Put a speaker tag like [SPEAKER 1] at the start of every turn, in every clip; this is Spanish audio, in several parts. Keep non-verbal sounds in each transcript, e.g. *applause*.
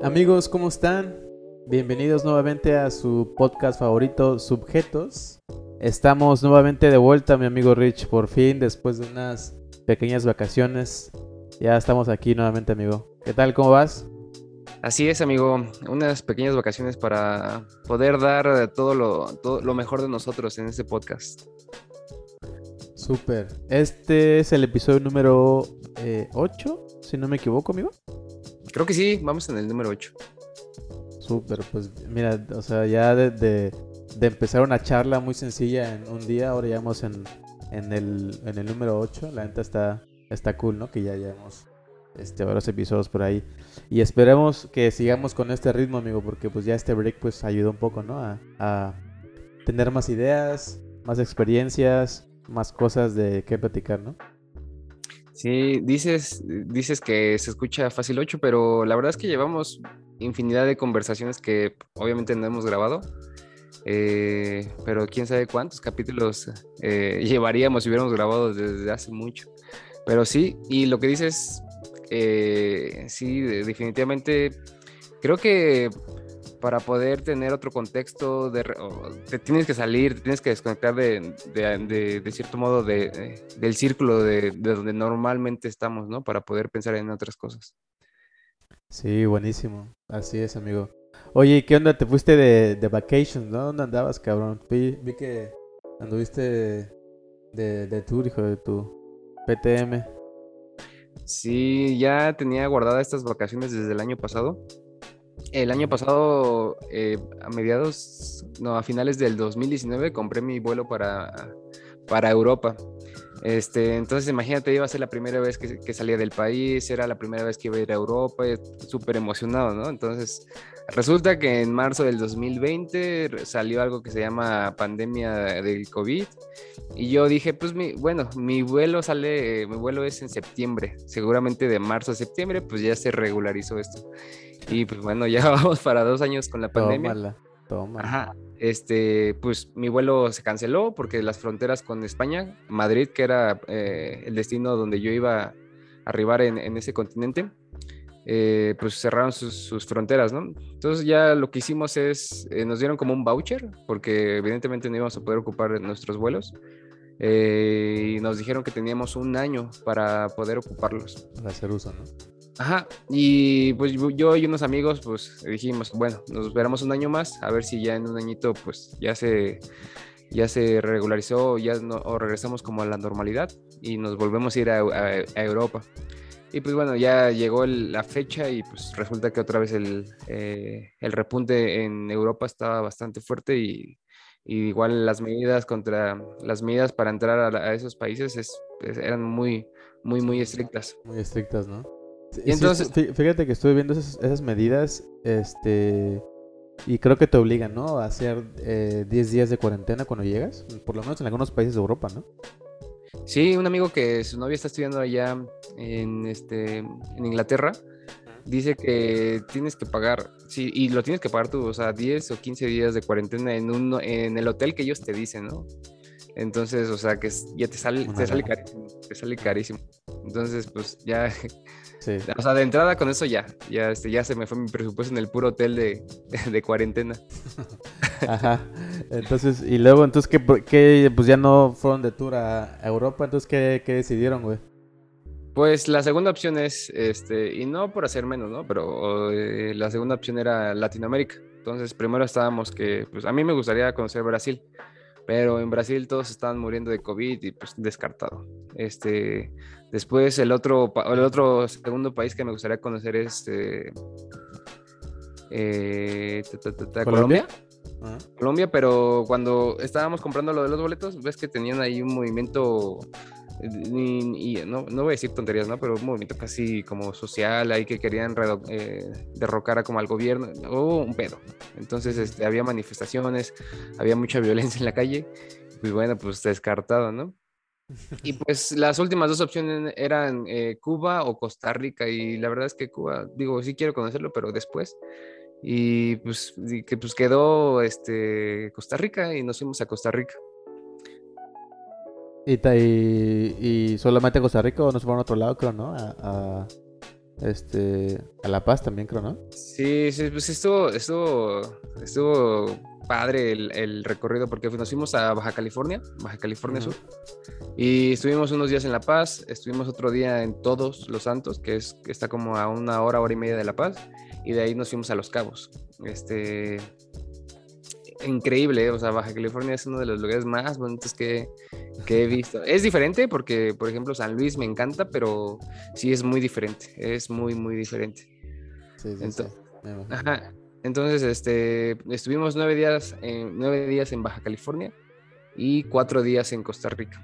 [SPEAKER 1] Amigos, ¿cómo están? Bienvenidos nuevamente a su podcast favorito, Subjetos. Estamos nuevamente de vuelta, mi amigo Rich, por fin, después de unas pequeñas vacaciones. Ya estamos aquí nuevamente, amigo. ¿Qué tal? ¿Cómo vas?
[SPEAKER 2] Así es, amigo. Unas pequeñas vacaciones para poder dar todo lo, todo lo mejor de nosotros en este podcast.
[SPEAKER 1] Súper. Este es el episodio número 8, eh, si no me equivoco, amigo.
[SPEAKER 2] Creo que sí, vamos en el número 8.
[SPEAKER 1] Súper, pues mira, o sea, ya de, de, empezar una charla muy sencilla en un día, ahora ya vamos en, en, el, en el número 8. La neta está, está cool, ¿no? Que ya llevamos este, varios episodios por ahí. Y esperemos que sigamos con este ritmo, amigo, porque pues ya este break pues ayudó un poco, ¿no? A, a tener más ideas, más experiencias, más cosas de qué platicar, ¿no?
[SPEAKER 2] Sí, dices, dices que se escucha fácil 8, pero la verdad es que llevamos infinidad de conversaciones que obviamente no hemos grabado. Eh, pero quién sabe cuántos capítulos eh, *laughs* llevaríamos si hubiéramos grabado desde hace mucho. Pero sí, y lo que dices, eh, sí, definitivamente creo que para poder tener otro contexto, de, te tienes que salir, te tienes que desconectar de, de, de, cierto modo de, del círculo de, donde normalmente estamos, ¿no? Para poder pensar en otras cosas.
[SPEAKER 1] Sí, buenísimo. Así es, amigo. Oye, ¿qué onda? Te fuiste de, de vacations, ¿no? ¿Dónde andabas, cabrón? Vi, vi que anduviste de, de tour, hijo de tu PTM.
[SPEAKER 2] Sí, ya tenía guardadas estas vacaciones desde el año pasado. El año pasado, eh, a mediados, no, a finales del 2019, compré mi vuelo para, para Europa. Este, entonces, imagínate, iba a ser la primera vez que, salía del país, era la primera vez que iba a ir a Europa, súper emocionado, ¿no? Entonces, resulta que en marzo del 2020 salió algo que se llama pandemia del COVID y yo dije, pues, mi, bueno, mi vuelo sale, mi vuelo es en septiembre, seguramente de marzo a septiembre, pues ya se regularizó esto. Y pues bueno, ya *laughs* vamos para dos años con la pandemia.
[SPEAKER 1] Tómala, tómala.
[SPEAKER 2] Ajá. Este, pues mi vuelo se canceló porque las fronteras con España, Madrid, que era eh, el destino donde yo iba a arribar en, ese continente, eh, pues cerraron sus, fronteras, ¿no? Entonces ya lo que hicimos es, eh, nos dieron como un voucher, porque evidentemente no íbamos a poder ocupar nuestros vuelos. y nos dijeron que teníamos un año para poder ocuparlos.
[SPEAKER 1] Para hacer uso, ¿no?
[SPEAKER 2] Ajá, y pues yo y unos amigos pues dijimos, bueno, nos esperamos un año más, a ver si ya en un añito pues ya se, ya se regularizó ya no, o regresamos como a la normalidad y nos volvemos a ir a, Europa. Y pues bueno, ya llegó la fecha y pues resulta que otra vez el, eh, el repunte en Europa estaba bastante fuerte y, igual las medidas contra las medidas para entrar a, esos países es, eran muy, muy, muy estrictas.
[SPEAKER 1] Muy estrictas, ¿no? Y entonces, fíjate que estuve viendo esas, medidas, este, y creo que te obligan, ¿no? A hacer 10 eh, días de cuarentena cuando llegas, por lo menos en algunos países de Europa, ¿no?
[SPEAKER 2] Sí, un amigo que su novia está estudiando allá en, este, en Inglaterra, dice que tienes que pagar, sí, y lo tienes que pagar tú, o sea, 10 o 15 días de cuarentena en, un, en el hotel que ellos te dicen, ¿no? Entonces, o sea, que ya te sale, te sale carísimo, te sale carísimo. Entonces, pues ya, *laughs* o sea, de entrada con eso ya, ya, este, ya se me fue mi presupuesto en el puro hotel de, *laughs* de cuarentena. *laughs*
[SPEAKER 1] Ajá. Entonces, y luego, entonces, ¿qué, qué, pues ya no fueron de tour a Europa? Entonces, ¿qué, qué decidieron, güey?
[SPEAKER 2] Pues la segunda opción es, este, y no por hacer menos, ¿no? Pero eh, la segunda opción era Latinoamérica. Entonces, primero estábamos que, pues a mí me gustaría conocer Brasil pero en Brasil todos estaban muriendo de COVID y pues descartado. Este, después el otro, el otro segundo país que me gustaría conocer es eh, eh, Colombia. Colombia, pero cuando estábamos comprando lo de los boletos, ves que tenían ahí un movimiento y, no, no, voy a decir tonterías, ¿no? Pero un movimiento casi como social, ahí que querían eh, derrocar a como al gobierno, o un pedo. Entonces este, había manifestaciones, había mucha violencia en la calle, pues bueno, pues descartado, ¿no? Y *laughs* pues las últimas dos opciones eran eh, Cuba o Costa Rica, y la verdad es que Cuba, digo, sí quiero conocerlo, pero después. Y pues, que pues quedó este, Costa Rica y nos fuimos a Costa Rica.
[SPEAKER 1] ¿Y, y, solamente Costa Rica o nos fueron a otro lado, creo, no? A, este, a La Paz también, creo, ¿no?
[SPEAKER 2] Sí, sí, pues estuvo, estuvo, estuvo padre el, recorrido porque nos fuimos a Baja California, Baja California Sur, y estuvimos unos días en La Paz, estuvimos otro día en Todos los Santos, que, es, que está como a una hora, hora y media de La Paz, y de ahí nos fuimos a Los Cabos. Este, increíble, o sea, Baja California es uno de los lugares más bonitos que, que, he visto. Es diferente porque, por ejemplo, San Luis me encanta, pero sí es muy diferente, es muy, muy diferente. Sí, sí, sí. Ajá. Entonces, este, estuvimos nueve días, en, nueve días en Baja California y cuatro días en Costa Rica.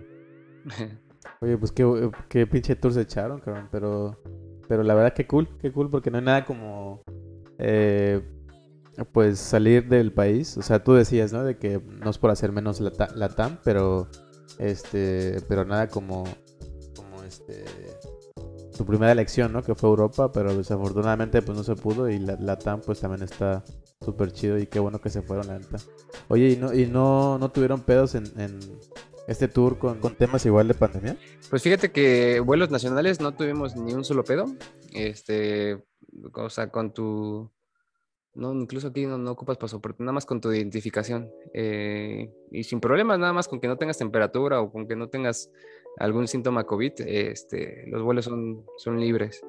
[SPEAKER 2] *laughs*
[SPEAKER 1] Oye, pues qué, qué pinche tour se echaron, cabrón. Pero, pero la verdad que cool, qué cool, porque no hay nada como, eh, pues salir del país. O sea, tú decías, ¿no? De que no es por hacer menos la, TAM, pero, este, pero nada como, como este tu primera elección, ¿no? Que fue Europa, pero desafortunadamente pues no se pudo y la, TAM pues también está súper chido y qué bueno que se fueron, la. Oye, ¿y no, y no, no tuvieron pedos en, en este tour con, con, temas igual de pandemia?
[SPEAKER 2] Pues fíjate que vuelos nacionales no tuvimos ni un solo pedo. Este, o sea, con tu... No, incluso aquí no, no ocupas pasaporte, nada más con tu identificación. Eh, y sin problemas, nada más con que no tengas temperatura o con que no tengas algún síntoma COVID, este, los vuelos son, son libres.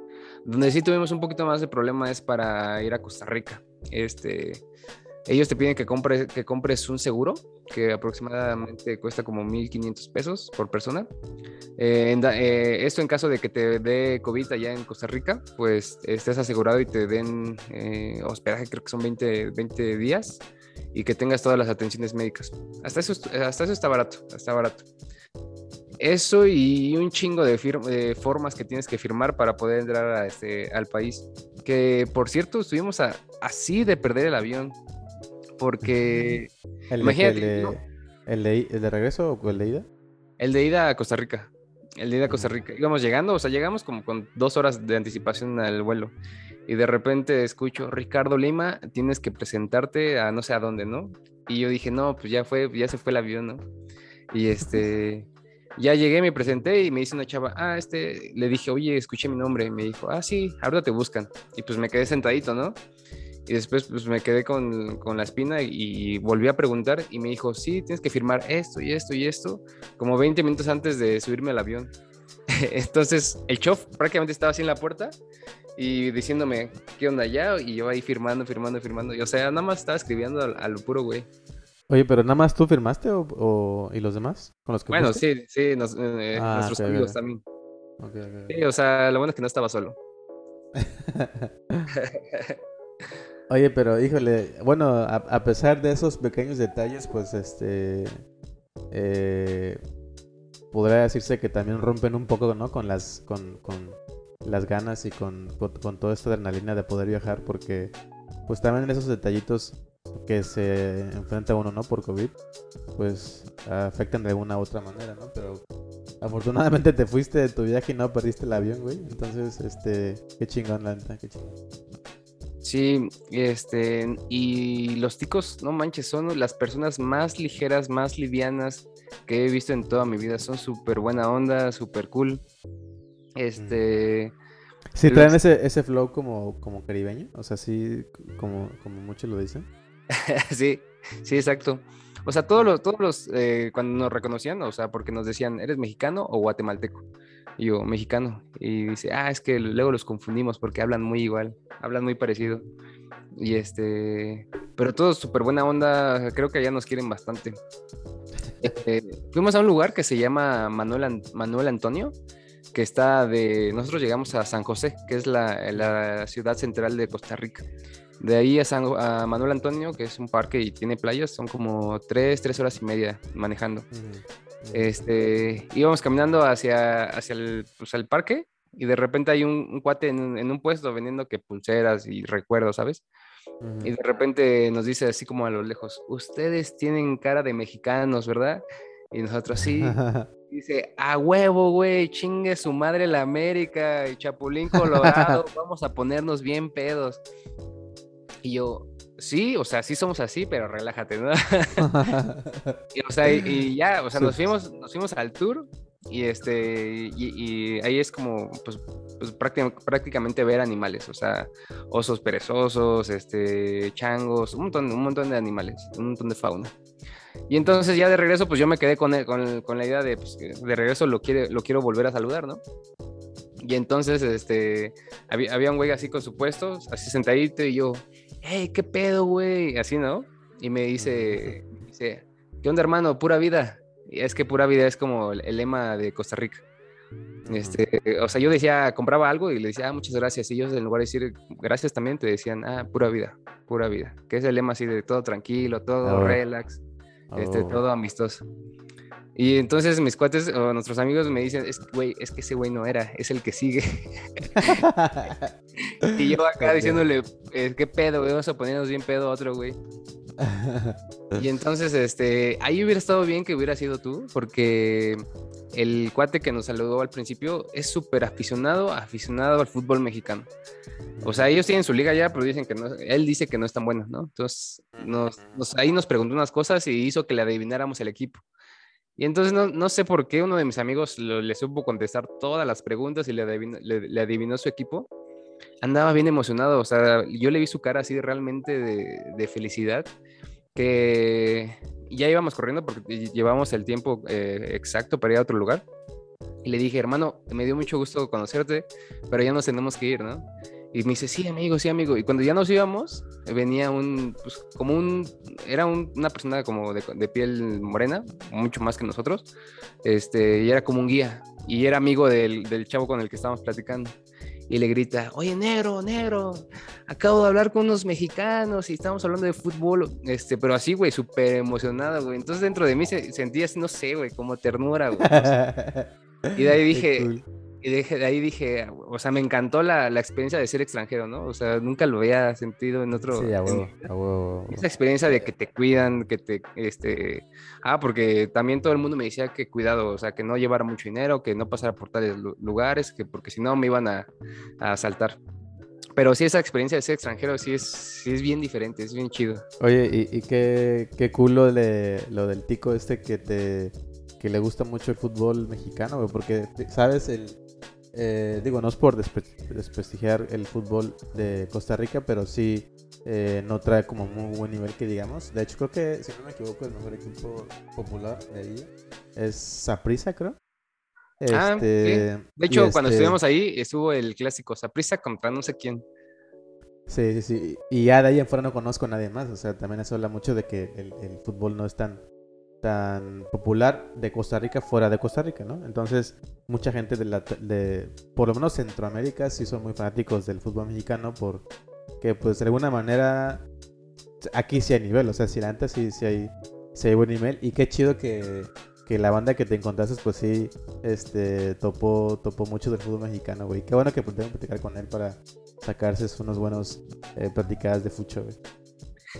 [SPEAKER 2] Donde sí tuvimos un poquito más de problema es para ir a Costa Rica. Este, ellos te piden que compres, que compres un seguro que aproximadamente cuesta como 1.500 pesos por persona. Eh, eh, esto en caso de que te dé COVID allá en Costa Rica, pues estés asegurado y te den eh, hospedaje, creo que son 20, 20 días y que tengas todas las atenciones médicas. Hasta eso, hasta eso está barato, está barato. Eso y un chingo de, formas que tienes que firmar para poder entrar este, al país. Que por cierto, estuvimos así de perder el avión. Porque. *laughs*
[SPEAKER 1] ¿El, imagínate, el, de, el, de, regreso o el de ida?
[SPEAKER 2] El de ida a Costa Rica. El de ida a Costa Rica. Íbamos llegando, o sea, llegamos como con dos horas de anticipación al vuelo. Y de repente escucho, Ricardo Lima, tienes que presentarte a no sé a dónde, ¿no? Y yo dije, no, pues ya fue, ya se fue el avión, ¿no? Y este. Ya llegué, me presenté y me dice una chava, ah, este, le dije, oye, escuché mi nombre. Y me dijo, ah, sí, ahora te buscan. Y pues me quedé sentadito, ¿no? Y después pues me quedé con, con, la espina y, volví a preguntar y me dijo, sí, tienes que firmar esto y esto y esto, como 20 minutos antes de subirme al avión. *laughs* Entonces el chof prácticamente estaba así en la puerta y diciéndome, ¿qué onda ya? Y yo ahí firmando, firmando, firmando. Y, o sea, nada más estaba escribiendo a, lo puro güey.
[SPEAKER 1] Oye, pero nada más tú firmaste o, y los demás con los que
[SPEAKER 2] Bueno, sí, sí, eh, ah, nuestros amigos también. sí, o sea, lo bueno es que no estaba solo. *laughs* *laughs*
[SPEAKER 1] Oye, pero híjole, bueno, a, pesar de esos pequeños detalles, pues este eh, podría decirse que también rompen un poco, ¿no? Con las, con, con las ganas y con, con, con toda esta adrenalina de poder viajar, porque pues también esos detallitos que se enfrenta uno, ¿no? Por COVID, pues afectan de alguna u otra manera, ¿no? Pero afortunadamente te fuiste de tu viaje y no perdiste el avión, güey. Entonces, este, qué chingón, la neta, qué chingón.
[SPEAKER 2] Sí, este, y los ticos, no manches, son las personas más ligeras, más livianas que he visto en toda mi vida. Son súper buena onda, súper cool. Este.
[SPEAKER 1] Sí, traen ese, ese flow como, como caribeño, o sea, sí, como, como muchos lo dicen. *laughs*
[SPEAKER 2] sí, sí, exacto. O sea, todos los, todos los, eh, cuando nos reconocían, o sea, porque nos decían, ¿eres mexicano o guatemalteco? Yo, mexicano. Y dice, ah, es que luego los confundimos porque hablan muy igual, hablan muy parecido. Y este, pero todos súper buena onda, creo que allá nos quieren bastante. Eh, fuimos a un lugar que se llama Manuel, Manuel Antonio, que está de, nosotros llegamos a San José, que es la, la ciudad central de Costa Rica. De ahí a, Manuel Antonio, que es un parque y tiene playas, son como tres, tres horas y media manejando. Este, íbamos caminando hacia, hacia el, pues, el parque y de repente hay un, cuate en, un puesto vendiendo que pulseras y recuerdos, ¿sabes? Y de repente nos dice así como a lo lejos, ustedes tienen cara de mexicanos, ¿verdad? Y nosotros sí. *laughs* Dice, a huevo, güey, chingue su madre la América y Chapulín Colorado, *laughs* vamos a ponernos bien pedos. Y yo, sí, o sea, sí somos así, pero relájate, ¿no? *laughs* y, o sea, y, ya, o sea, nos fuimos, nos fuimos al tour y este, y, ahí es como, pues, pues, prácticamente ver animales, o sea, osos perezosos, este, changos, un montón, un montón de animales, un montón de fauna. Y entonces ya de regreso, pues yo me quedé con, con, con la idea de, pues, de regreso lo, quiere, lo quiero volver a saludar, ¿no? Y entonces, este, había, había un güey así con su puesto, así sentadito, y yo, hey, ¿qué pedo, güey? Así, ¿no? Y me dice, dice, ¿qué onda, hermano? Pura vida. Y es que pura vida es como el lema de Costa Rica. Este, o sea, yo decía, compraba algo y le decía, ah, muchas gracias. Y ellos, en lugar de decir gracias, también te decían, ah, pura vida, pura vida. Que es el lema así de todo tranquilo, todo relax, este, oh. todo amistoso. Y entonces mis cuates o nuestros amigos me dicen, es, güey, es que ese güey no era, es el que sigue. *laughs* y yo acá diciéndole, ¿qué pedo, güey? Vamos a ponernos bien pedo a otro, güey. *laughs* y entonces, este, ahí hubiera estado bien que hubiera sido tú, porque el cuate que nos saludó al principio es súper aficionado, aficionado al fútbol mexicano. O sea, ellos tienen su liga ya, pero dicen que no, él dice que no es tan bueno, ¿no? Entonces, nos, ahí nos preguntó unas cosas y hizo que le adivináramos el equipo. Y entonces no, no sé por qué uno de mis amigos le supo contestar todas las preguntas y le adivinó, le, adivinó, su equipo. Andaba bien emocionado, o sea, yo le vi su cara así realmente de, de felicidad que ya íbamos corriendo porque llevamos el tiempo eh, exacto para ir a otro lugar. Y le dije, hermano, me dio mucho gusto conocerte, pero ya nos tenemos que ir, ¿no? Y me dice, sí, amigo, sí, amigo. Y cuando ya nos íbamos, venía un, pues, como un, era una persona como de, de, piel morena, mucho más que nosotros, este, y era como un guía. Y era amigo del, del chavo con el que estábamos platicando y le grita, oye, negro, negro, acabo de hablar con unos mexicanos y estamos hablando de fútbol, este, pero así, güey, súper emocionado, güey. Entonces dentro de mí se, sentía, no sé, güey, como ternura, güey. *laughs* y de ahí dije, y de, ahí dije, o sea, me encantó la, la, experiencia de ser extranjero, ¿no? O sea, nunca lo había sentido en otro...
[SPEAKER 1] Sí, a huevo, a huevo,
[SPEAKER 2] Esa experiencia de que te cuidan, que te, este... Ah, porque también todo el mundo me decía que cuidado, o sea, que no llevara mucho dinero, que no pasara por tales lugares, que porque si no me iban a, a asaltar. Pero sí, esa experiencia de ser extranjero sí es, sí es bien diferente, es bien chido.
[SPEAKER 1] Oye, ¿y, y qué, qué culo de, lo del tico este que te que le gusta mucho el fútbol mexicano, güey? Porque, ¿sabes? El, eh, digo, no es por desprestigiar el fútbol de Costa Rica, pero sí eh, no trae como muy buen nivel que digamos. De hecho, creo que, si no me equivoco, el mejor equipo popular de ahí es Saprissa, creo.
[SPEAKER 2] Ah, este, De hecho, cuando este estuvimos ahí, estuvo el clásico Saprissa contra no sé quién.
[SPEAKER 1] Sí, sí, sí. Y ya de ahí en fuera no conozco a nadie más. O sea, también eso habla mucho de que el, el fútbol no es tan tan popular de Costa Rica fuera de Costa Rica, ¿no? Entonces, mucha gente de, la, de por lo menos Centroamérica, sí son muy fanáticos del fútbol mexicano porque, pues, de alguna manera, aquí sí hay nivel, o sea, si antes sí, sí, hay, sí hay buen nivel y qué chido que, que la banda que te encontraste, pues sí, este, topó, topó mucho del fútbol mexicano, güey. Qué bueno que pudieron platicar con él para sacarse unos buenos eh, platicadas de fucho, güey.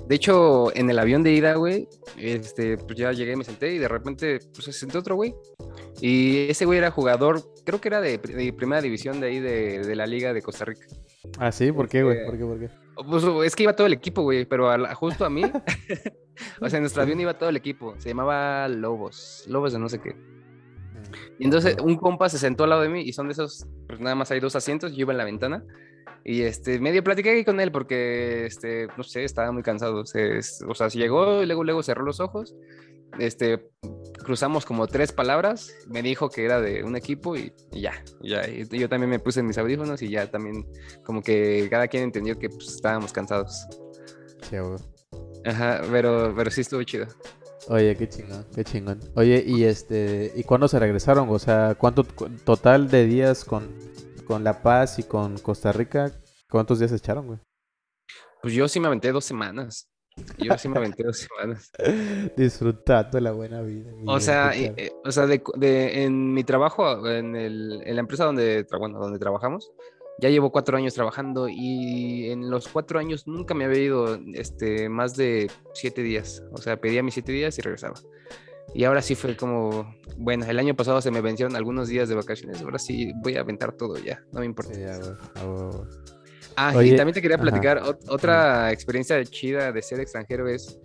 [SPEAKER 2] De hecho, en el avión de ida, güey, este, pues ya llegué, me senté y de repente, pues se sentó otro güey. Y ese güey era jugador, creo que era de, primera división de ahí de, la Liga de Costa Rica.
[SPEAKER 1] Ah, sí, ¿por qué, güey? ¿Por qué, por qué?
[SPEAKER 2] Pues es que iba todo el equipo, güey, pero justo a mí, *laughs* *laughs* o sea, en nuestro avión iba todo el equipo. Se llamaba Lobos, Lobos de no sé qué. Mm, y entonces un compa se sentó al lado de mí y son de esos, pues nada más hay dos asientos, yo iba en la ventana y este, medio platiqué con él porque, este, no sé, estaba muy cansado. o sea, llegó y luego, luego cerró los ojos. Este, cruzamos como tres palabras. Me dijo que era de un equipo y, ya, ya. yo también me puse en mis audífonos y ya también, como que cada quien entendió que pues, estábamos cansados.
[SPEAKER 1] Sí,
[SPEAKER 2] Ajá, pero, pero sí estuvo chido.
[SPEAKER 1] Oye, qué chingón, qué chingón. Oye, y este, ¿y cuándo se regresaron? O sea, ¿cuánto total de días con con La Paz y con Costa Rica, ¿cuántos días echaron, güey?
[SPEAKER 2] Pues yo sí me aventé dos semanas. Yo sí me aventé dos semanas. *laughs*
[SPEAKER 1] Disfrutando la buena vida.
[SPEAKER 2] O sea, eh, o sea de, en mi trabajo, en, el, en la empresa donde, bueno, donde trabajamos, ya llevo cuatro años trabajando y en los cuatro años nunca me había ido este, más de siete días. O sea, pedía mis siete días y regresaba. Y ahora sí fue como, bueno, el año pasado se me vencieron algunos días de vacaciones, ahora sí voy a aventar todo ya, no me importa. Ah, y también te quería platicar, otra experiencia chida de ser extranjero es,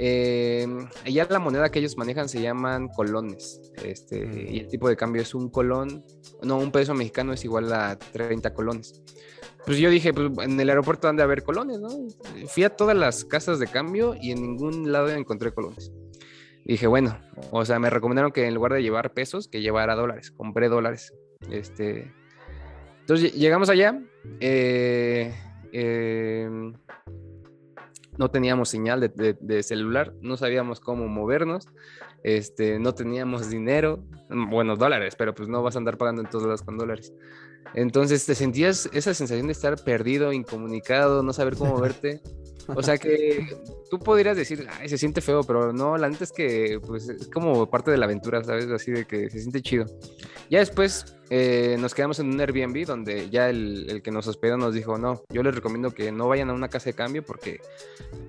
[SPEAKER 2] Eh, ya la moneda que ellos manejan se llaman colones. Este,
[SPEAKER 1] Mm.
[SPEAKER 2] Y el tipo de cambio es un colón. No, un peso mexicano es igual a 30 colones. Pues yo dije, pues en el aeropuerto han de haber colones, ¿no? Fui a todas las casas de cambio y en ningún lado encontré colones. Dije, bueno, o sea, me recomendaron que en lugar de llevar pesos, que llevara dólares. Compré dólares. Este, entonces lle- llegamos allá. eh, eh, no teníamos señal de, de- de celular, no sabíamos cómo movernos, este, no teníamos dinero, mm, bueno, dólares, pero pues no vas a andar pagando en todos lados con dólares. Entonces te sentías esa sensación de estar perdido, incomunicado, no saber cómo moverte. O sea que tú podrías decir, ay, se siente feo, pero no, la neta es que pues, es como parte de la aventura, ¿sabes? Así de que se siente chido. Ya después eh, nos quedamos en un Airbnb donde ya el, el que nos hospedó nos dijo, no, yo les recomiendo que no vayan a una casa de cambio porque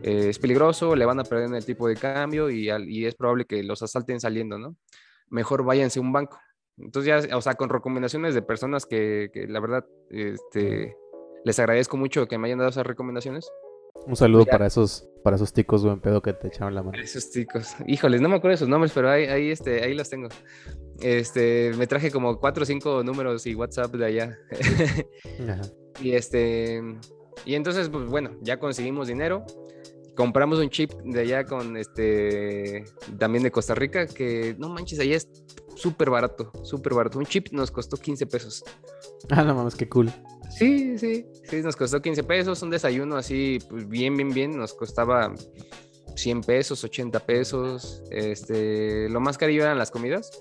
[SPEAKER 2] eh, es peligroso, le van a perder el tipo de cambio y, y es probable que los asalten saliendo, ¿no? Mejor váyanse a un banco. Entonces ya, o sea, con recomendaciones de personas que, que la verdad, este, les agradezco mucho que me hayan dado esas recomendaciones.
[SPEAKER 1] Un saludo
[SPEAKER 2] Ya.
[SPEAKER 1] para esos, para esos ticos buen pedo que te echaron la mano.
[SPEAKER 2] Esos chicos. Híjoles, no me acuerdo de sus nombres, pero ahí, ahí, este, ahí los tengo. Este, me traje como cuatro o cinco números y WhatsApp de allá. *laughs*
[SPEAKER 1] Ajá.
[SPEAKER 2] y este, y entonces, pues bueno, ya conseguimos dinero. Compramos un chip de allá con este, también de Costa Rica, que no manches, allá es súper barato, súper barato. Un chip nos costó 15 pesos. *laughs*
[SPEAKER 1] Ah, no mames, qué cool.
[SPEAKER 2] Sí, sí, sí, nos costó 15 pesos. Un desayuno así, pues bien, bien, bien, nos costaba 100 pesos, 80 pesos. Este, lo más carillo eran las comidas.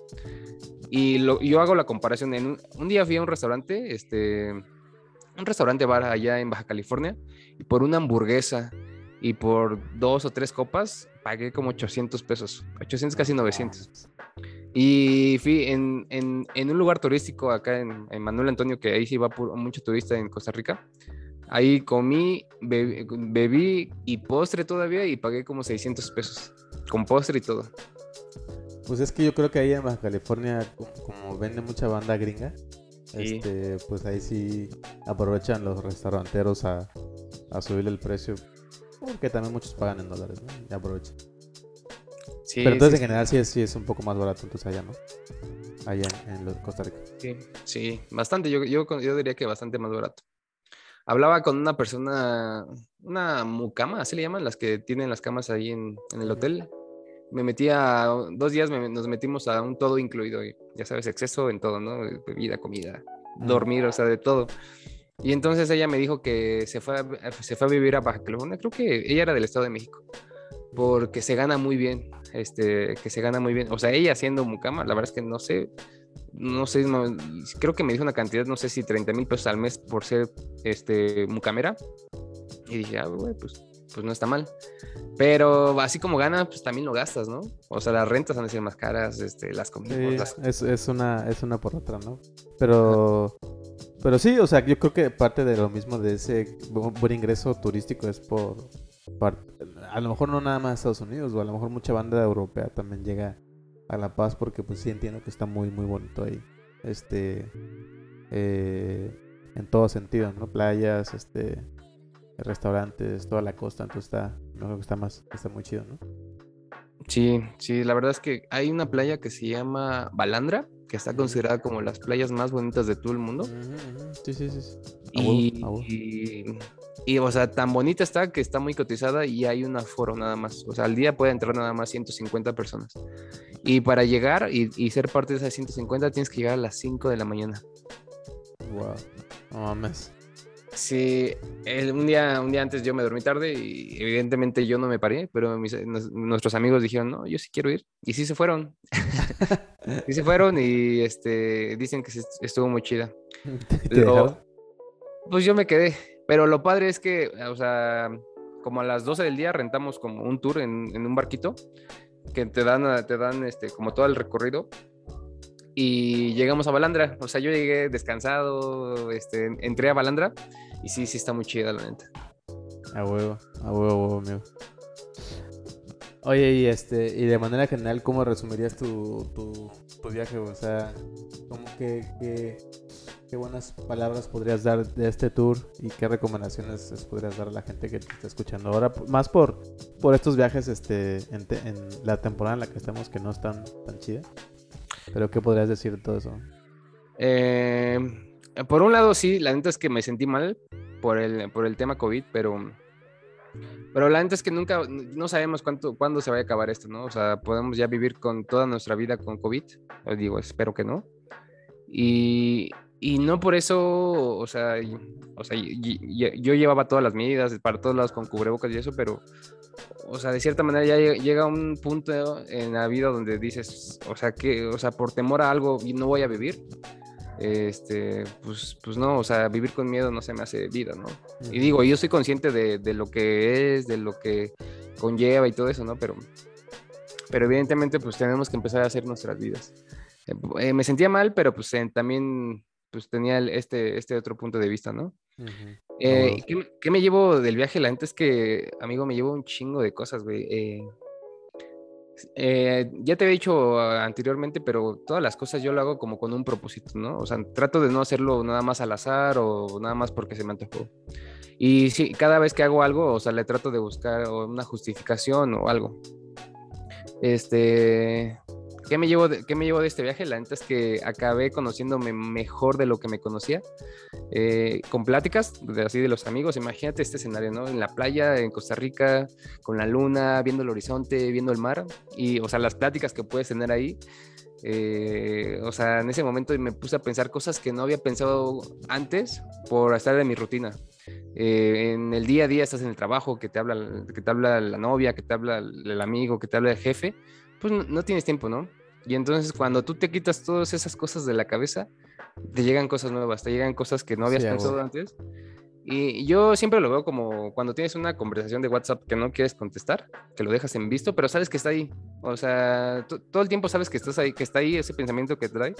[SPEAKER 2] Y lo- yo hago la comparación. En un, un día fui a un restaurante, este, un restaurante bar allá en Baja California, y por una hamburguesa y por dos o tres copas pagué como 800 pesos, 800 casi 900. Y fui en, en- en un lugar turístico acá en, en Manuel Antonio, que ahí sí va mucho turista en Costa Rica. Ahí comí, bebí, bebí y postre todavía y pagué como 600 pesos, con postre y todo.
[SPEAKER 1] Pues es que yo creo que ahí en Baja California, co- como vende mucha banda gringa,
[SPEAKER 2] Sí.
[SPEAKER 1] este, pues ahí sí aprovechan los restauranteros a, a subirle el precio. Porque también muchos pagan en dólares, ¿no? Y aprovechan.
[SPEAKER 2] Sí,
[SPEAKER 1] Pero entonces
[SPEAKER 2] sí,
[SPEAKER 1] en general sí es, sí es un poco más barato entonces allá, ¿no? Allá en, Costa Rica.
[SPEAKER 2] Sí, sí, bastante, yo, yo, yo diría que bastante más barato. Hablaba con una persona, una mucama, así le llaman, las que tienen las camas ahí en, en el hotel. Me metí a, dos días me- nos metimos a un todo incluido, ya sabes, exceso en todo, ¿no? Bebida, comida,
[SPEAKER 1] Mm.
[SPEAKER 2] dormir, o sea, de todo. Y entonces ella me dijo que se fue a, se fue a vivir a Baja California, creo que ella era del Estado de México, porque se gana muy bien, este, que se gana muy bien. O sea, ella siendo mucama, la verdad es que no sé, no sé, no- creo que me dijo una cantidad, no sé si 30 mil pesos al mes por ser este, mucamera. Y dije, ah, güey, pues, pues no está mal. Pero así como gana, pues también lo gastas, ¿no? O sea, las rentas van a ser más caras, este, las comidas.
[SPEAKER 1] Sí,
[SPEAKER 2] las-
[SPEAKER 1] es, es una, es una por otra, ¿no? Pero, pero sí, o sea, yo creo que parte de lo mismo de ese bu- buen ingreso turístico es por, par- a lo mejor no nada más Estados Unidos, o a lo mejor mucha banda europea también llega a La Paz porque pues sí entiendo que está muy, muy bonito ahí. Este, eh, en todo sentido, ¿no? Playas, este, restaurantes, toda la costa, entonces está, no creo que está más, está muy chido, ¿no?
[SPEAKER 2] Sí, sí, la verdad es que hay una playa que se llama Balandra, que está considerada como las playas más bonitas de todo el mundo.
[SPEAKER 1] Sí, sí, sí. A a
[SPEAKER 2] y, y, o sea, tan bonita está que está muy cotizada y hay un aforo nada más. O sea, al día puede entrar nada más 150 personas. Y para llegar y, y ser parte de esas 150 tienes que llegar a las 5 de la mañana.
[SPEAKER 1] Wow. No mames.
[SPEAKER 2] Sí, el- un, día, un día antes yo me dormí tarde y evidentemente yo no me paré, pero mis- nos- nuestros amigos dijeron, no, yo sí quiero ir. Y sí se fueron. *laughs* sí se fueron y este, dicen que se- estuvo muy chida. *laughs*
[SPEAKER 1] ¿Te
[SPEAKER 2] Lo-? Pues yo me quedé, pero lo padre es que, o sea, como a las 12 del día rentamos como un tour en, en un barquito que te dan, te dan este, como todo el recorrido y llegamos a Balandra. O sea, yo llegué descansado, este, entré a Balandra y sí, sí está muy chida la neta.
[SPEAKER 1] A huevo, a huevo, a huevo, amigo. Oye, y este, y de manera general, ¿cómo resumirías tu, tu, viaje? O sea, como que, qué buenas palabras podrías dar de este tour y qué recomendaciones podrías dar a la gente que te está escuchando ahora, más por, por estos viajes este, en, la temporada en la que estamos que no están tan chida. Pero ¿qué podrías decir de todo eso?
[SPEAKER 2] Eh, por un lado, sí, la neta es que me sentí mal por el, por el tema COVID, pero, pero la neta es que nunca, no sabemos cuánto, cuándo se va a acabar esto, ¿no? O sea, podemos ya vivir con toda nuestra vida con COVID, digo, espero que no. Y, y no por eso, o sea, o sea yo, llevaba todas las medidas para todos lados con cubrebocas y eso, pero, o sea, de cierta manera ya llega un punto en la vida donde dices, o sea, que, o sea, por temor a algo no voy a vivir. Este, pues, pues no, o sea, vivir con miedo no se me hace vida, ¿no? Y digo, yo soy consciente de, de lo que es, de lo que conlleva y todo eso, ¿no? Pero, pero evidentemente, pues tenemos que empezar a hacer nuestras vidas. Eh, me sentía mal, pero pues también pues tenía este, este otro punto de vista, ¿no? Eh, ¿qué, me llevo del viaje? La gente es que, amigo, me llevo un chingo de cosas, güey. Eh, eh, ya te había dicho anteriormente, pero todas las cosas yo lo hago como con un propósito, ¿no? O sea, trato de no hacerlo nada más al azar o nada más porque se me antojó. Y sí, cada vez que hago algo, o sea, le trato de buscar una justificación o algo. Este, ¿Qué me, llevo de, ¿Qué me llevo de este viaje? La neta es que acabé conociéndome mejor de lo que me conocía, eh, con pláticas de, así de los amigos. Imagínate este escenario, ¿no? En la playa, en Costa Rica, con la luna, viendo el horizonte, viendo el mar, y, o sea, las pláticas que puedes tener ahí. Eh, o sea, en ese momento me puse a pensar cosas que no había pensado antes por estar de mi rutina. Eh, en el día a día estás en el trabajo, que te habla, que te habla la novia, que te habla el amigo, que te habla el jefe, pues no tienes tiempo, ¿no? Y entonces cuando tú te quitas todas esas cosas de la cabeza, te llegan cosas nuevas, te llegan cosas que no habías pensado antes. Y yo siempre lo veo como cuando tienes una conversación de WhatsApp que no quieres contestar, que lo dejas en visto, pero sabes que está ahí. O sea, todo el tiempo sabes que estás ahí, que está ahí ese pensamiento que traes,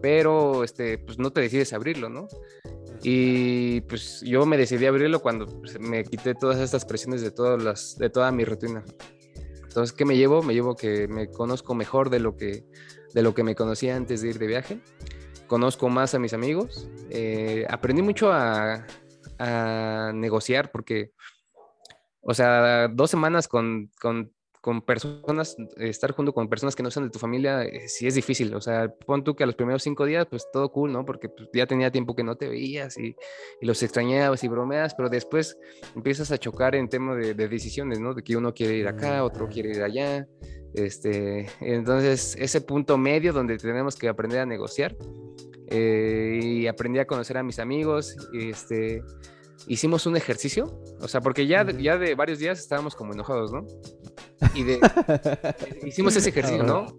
[SPEAKER 2] pero este, pues no te decides abrirlo, ¿no? Y pues yo me decidí abrirlo cuando pues, me quité todas estas presiones de todas las, de toda mi rutina. Entonces, ¿qué me llevo? Me llevo que me conozco mejor de lo que, de lo que me conocía antes de ir de viaje. Conozco más a mis amigos. Eh, aprendí mucho a, a, negociar porque, o sea, dos semanas con, con con personas, estar junto con personas que no son de tu familia, eh, sí es difícil. O sea, pon tú que a los primeros cinco días, pues todo cool, ¿no? Porque pues, ya tenía tiempo que no te veías y, y, los extrañabas y bromeas, pero después empiezas a chocar en tema de, decisiones, ¿no? De que uno quiere ir acá, otro quiere ir allá. Este, entonces, ese punto medio donde tenemos que aprender a negociar eh, y aprendí a conocer a mis amigos, este, hicimos un ejercicio, o sea, porque ya, ya de varios días estábamos como enojados, ¿no? Y de, *laughs* hicimos ese ejercicio, ¿no?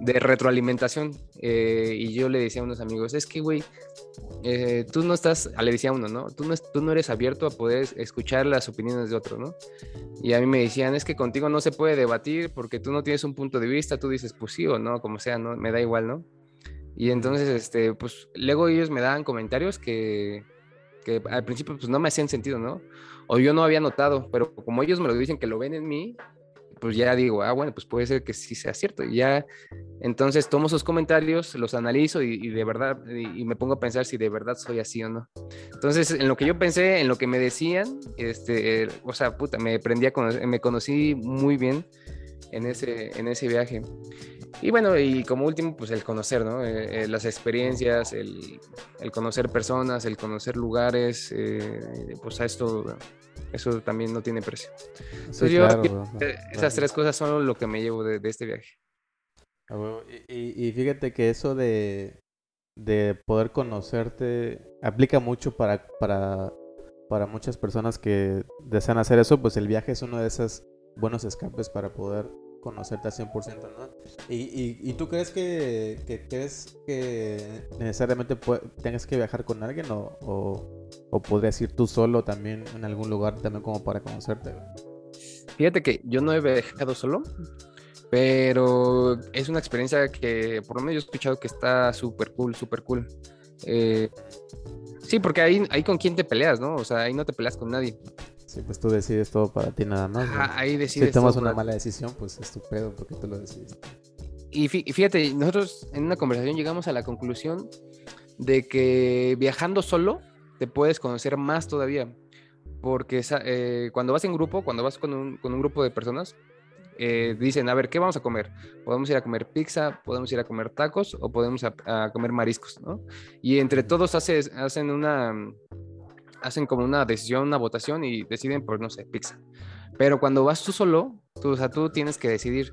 [SPEAKER 2] De retroalimentación. Eh, y yo le decía a unos amigos, es que, güey, eh, tú no estás, le decía a uno, ¿no? Tú, ¿no? tú no eres abierto a poder escuchar las opiniones de otro, ¿no? Y a mí me decían, es que contigo no se puede debatir porque tú no tienes un punto de vista, tú dices, pues sí o no, como sea, ¿no? Me da igual, ¿no? Y entonces, este, pues luego ellos me daban comentarios que, que al principio pues no me hacían sentido, ¿no? O yo no había notado, pero como ellos me lo dicen que lo ven en mí, pues ya digo, ah, bueno, pues puede ser que sí sea cierto. Y ya, entonces tomo sus comentarios, los analizo y, de verdad, y, me pongo a pensar si de verdad soy así o no. Entonces, en lo que yo pensé, en lo que me decían, este, o sea, puta, me aprendí a me conocí muy bien en ese, en ese viaje. Y bueno, y como último, pues el conocer, ¿no? Eh, eh, las experiencias, el, el, conocer personas, el conocer lugares, eh, pues a esto eso también no tiene precio. Entonces yo, esas tres cosas son lo que me llevo de, este viaje.
[SPEAKER 1] Y, fíjate que eso de, de poder conocerte aplica mucho para, para, para muchas personas que desean hacer eso, pues el viaje es uno de esos buenos escapes para poder conocerte al 100%, ¿no? ¿Y, y, tú crees que, que, crees que necesariamente tengas que viajar con alguien o, o, podrías ir tú solo también en algún lugar también como para conocerte?
[SPEAKER 2] Fíjate que yo no he viajado solo, pero es una experiencia que por lo menos yo he escuchado que está súper cool, súper cool. Eh, sí, porque ahí, ahí con quién te peleas, ¿no? O sea, ahí no te peleas con nadie.
[SPEAKER 1] Sí, pues tú decides todo para ti nada más.
[SPEAKER 2] ahí decides.
[SPEAKER 1] Si tomas una mala decisión, pues es tu pedo porque tú lo decides.
[SPEAKER 2] Y fíjate, nosotros en una conversación llegamos a la conclusión de que viajando solo te puedes conocer más todavía. Porque eh, cuando vas en grupo, cuando vas con un, con un grupo de personas, eh, dicen, a ver, ¿qué vamos a comer? Podemos ir a comer pizza, podemos ir a comer tacos o podemos a, comer mariscos, ¿no? Y entre todos hacen una, hacen como una decisión, una votación y deciden por, no sé, pizza. Pero cuando vas tú solo, tú, o sea, tú tienes que decidir,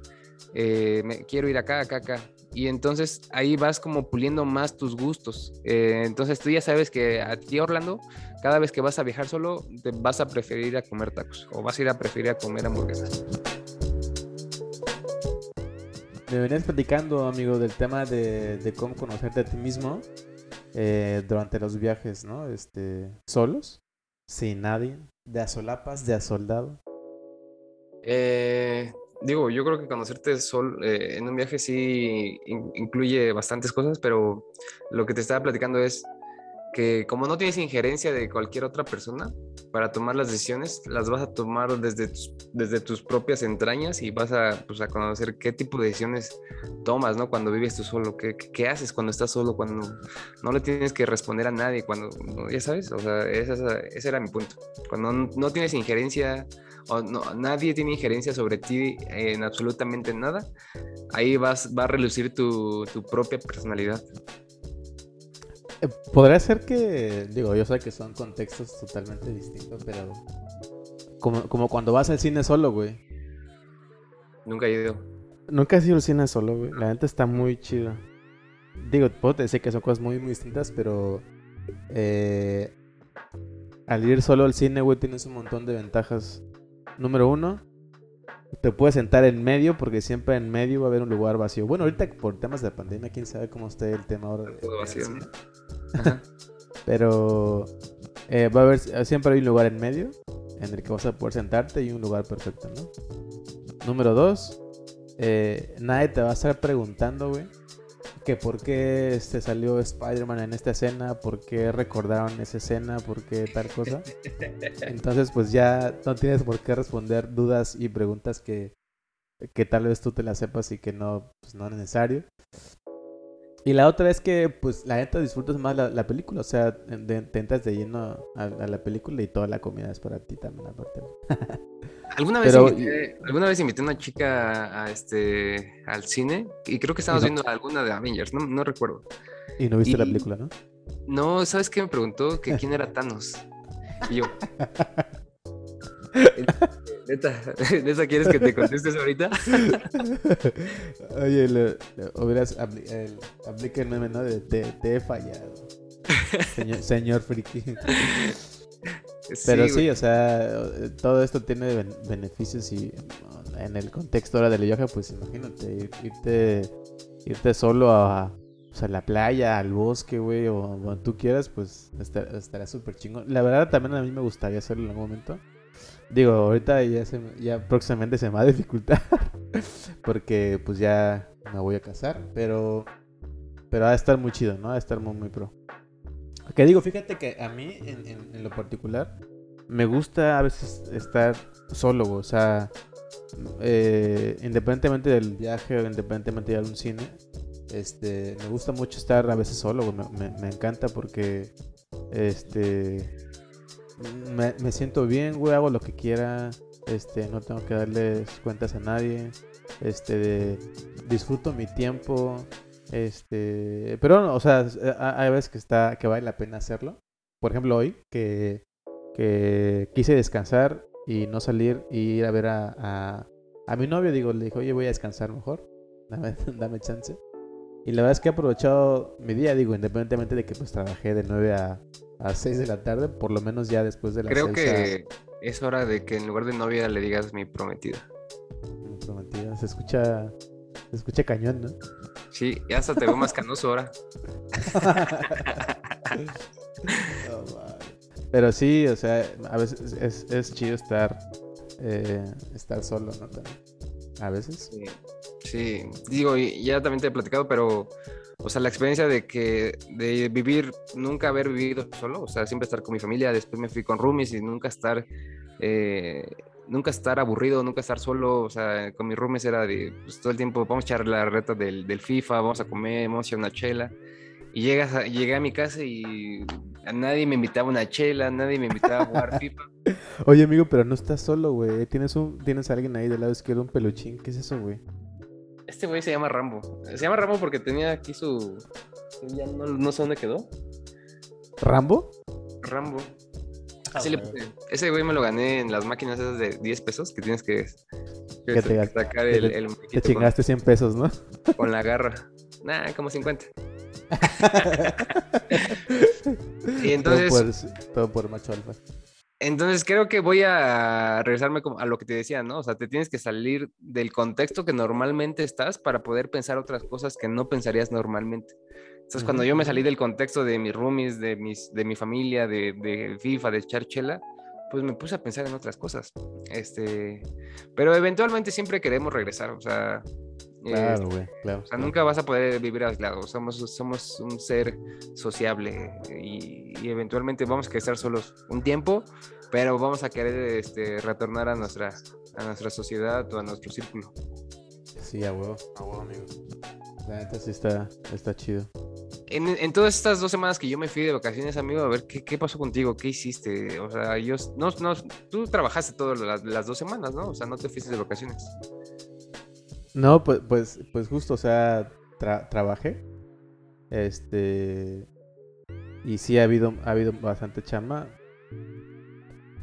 [SPEAKER 2] eh, me, quiero ir acá, acá, acá. Y entonces ahí vas como puliendo más tus gustos. Eh, entonces tú ya sabes que a ti, Orlando, cada vez que vas a viajar solo, te vas a preferir a comer tacos o vas a ir a preferir a comer hamburguesas.
[SPEAKER 1] Me venías platicando, amigo, del tema de, cómo conocerte a ti mismo eh, durante los viajes, ¿no? Este, solos, sin nadie, de a solapas, de a soldado.
[SPEAKER 2] Eh, digo, yo creo que conocerte sol, eh, en un viaje sí incluye bastantes cosas, pero lo que te estaba platicando es que como no tienes injerencia de cualquier otra persona para tomar las decisiones, las vas a tomar desde tus, desde tus propias entrañas y vas a, pues, a conocer qué tipo de decisiones tomas, ¿no? Cuando vives tú solo, qué, qué haces cuando estás solo, cuando no le tienes que responder a nadie, cuando, ya sabes, o sea, ese era mi punto. Cuando no, tienes injerencia o no, nadie tiene injerencia sobre ti en absolutamente nada, ahí vas, va a relucir tu, tu propia personalidad.
[SPEAKER 1] Eh, podría ser que, digo, yo sé que son contextos totalmente distintos, pero como, como cuando vas al cine solo, güey.
[SPEAKER 2] Nunca he ido.
[SPEAKER 1] Nunca he ido al cine solo, güey. La gente está muy chida. Digo, puedo decir que son cosas muy, muy distintas, pero eh, al ir solo al cine, güey, tienes un montón de ventajas. Número uno, te puedes sentar en medio porque siempre en medio va a haber un lugar vacío. Bueno, ahorita por temas de pandemia, quién sabe cómo esté el tema ahora.
[SPEAKER 2] Todo vacío,
[SPEAKER 1] Pero eh, va a haber, siempre hay un lugar en medio en el que vas a poder sentarte y un lugar perfecto, ¿no? Número dos, eh, nadie te va a estar preguntando, güey, que por qué se salió Spider-Man en esta escena, por qué recordaron esa escena, por qué tal cosa. Entonces, pues ya no tienes por qué responder dudas y preguntas que, que tal vez tú te las sepas y que no, pues no es necesario. Y la otra es que, pues, la neta disfrutas más la, película. O sea, te, entras de lleno a, la película y toda la comida es para ti también, aparte.
[SPEAKER 2] ¿Alguna vez, invité, ¿Alguna vez invité a una chica a, este, al cine? Y creo que estábamos viendo alguna de Avengers, no, no recuerdo.
[SPEAKER 1] Y no viste la película, ¿no?
[SPEAKER 2] No, ¿sabes qué me preguntó? Que quién era Thanos. Y yo. *laughs* ¿Neta, *laughs* ¿Neta quieres que te contestes ahorita? *laughs*
[SPEAKER 1] Oye, hubieras aplica el meme, ¿no? De te, he fallado. Señor, *laughs* señor friki. Pero sí, o sea, todo esto tiene beneficios y en el contexto ahora del viaje, pues imagínate, irte, irte solo a, la playa, al bosque, güey, o donde tú quieras, pues estaría súper chingón. La verdad también a mí me gustaría hacerlo en algún momento. Digo, ahorita ya, ya próximamente se me va a dificultar *laughs* porque pues ya me voy a casar, pero pero va a estar muy chido, ¿no? Va a estar muy, muy pro. Que digo, fíjate que a mí, en, lo particular, me gusta a veces estar solo, o sea, eh, independientemente del viaje o independientemente de algún cine, este, me gusta mucho estar a veces solo, me, encanta porque, este, me, siento bien, güey, hago lo que quiera, este, no tengo que darles cuentas a nadie, este, disfruto mi tiempo, este, pero, o sea, hay veces que está, que vale la pena hacerlo. Por ejemplo, hoy, que, que quise descansar y no salir y ir a ver a, a, mi novio, digo, le dije, oye, voy a descansar mejor, *laughs* dame, dame chance. Y la verdad es que he aprovechado mi día, digo, independientemente de que pues trabajé de 9 a, a 6 de la tarde, por lo menos ya después de la
[SPEAKER 2] Creo que es hora de que en lugar de novia le digas mi prometida.
[SPEAKER 1] Mi prometida, se escucha, se escucha cañón, ¿no?
[SPEAKER 2] Sí, ya hasta te veo más canoso ahora. *laughs*
[SPEAKER 1] Pero sí, o sea, a veces es, es chido estar, eh, estar solo, ¿no? A veces.
[SPEAKER 2] Sí, sí. digo, ya también te he platicado, pero o sea, la experiencia de que, de vivir, nunca haber vivido solo, o sea, siempre estar con mi familia, después me fui con roomies y nunca estar, eh, nunca estar aburrido, nunca estar solo, o sea, con mis roomies era de, pues, todo el tiempo, vamos a echar la reta del, FIFA, vamos a comer, vamos a echar una chela. Y llegas a- llegué a mi casa y a nadie me invitaba una chela, nadie me invitaba a jugar FIFA. *laughs*
[SPEAKER 1] Oye, amigo, pero no estás solo, güey. Tienes un, tienes a alguien ahí del lado izquierdo, un peluchín. ¿Qué es eso, güey?
[SPEAKER 2] Este güey se llama Rambo. Se llama Rambo porque tenía aquí su... Ya no, no sé dónde quedó.
[SPEAKER 1] ¿Rambo?
[SPEAKER 2] Rambo.
[SPEAKER 1] Ah,
[SPEAKER 2] Así le
[SPEAKER 1] güey.
[SPEAKER 2] puse. Ese güey me lo gané en las máquinas esas de 10 pesos que tienes que, que
[SPEAKER 1] Que te-
[SPEAKER 2] sacar
[SPEAKER 1] que
[SPEAKER 2] el, el
[SPEAKER 1] Te
[SPEAKER 2] muñequito con,
[SPEAKER 1] chingaste 100 pesos, ¿no? *laughs*
[SPEAKER 2] con la garra. Nah, como 50. *laughs* y entonces,
[SPEAKER 1] Todo por, todo por macho alfa.
[SPEAKER 2] Entonces creo que voy a regresarme a lo que te decía, ¿no? O sea, te tienes que salir del contexto que normalmente estás para poder pensar otras cosas que no pensarías normalmente. Entonces, cuando
[SPEAKER 1] Ujú,
[SPEAKER 2] yo me salí del contexto de mis roomies, de, mis, de mi familia, de, de FIFA, de echar chela, pues me puse a pensar en otras cosas. Este, pero eventualmente siempre queremos regresar, o sea,
[SPEAKER 1] Claro, güey, claro.
[SPEAKER 2] o sea, nunca vas a poder vivir aislado. Somos, somos un ser sociable y, y eventualmente vamos a estar solos un tiempo, pero vamos a querer este, retornar a nuestra, a nuestra sociedad o a nuestro círculo.
[SPEAKER 1] Sí, a huevo, a huevo, amigo. La neta sí está, está chido.
[SPEAKER 2] En, en todas estas dos semanas que yo me fui de vacaciones, amigo, a ver, ¿qué, qué pasó contigo? ¿Qué hiciste? O sea, yo, no, no, tú trabajaste todas las, las dos semanas, ¿no? O sea, no te fuiste de vacaciones.
[SPEAKER 1] No, pues, pues, pues justo, o sea, tra- trabajé. Este. Y sí ha habido, ha habido bastante chamba.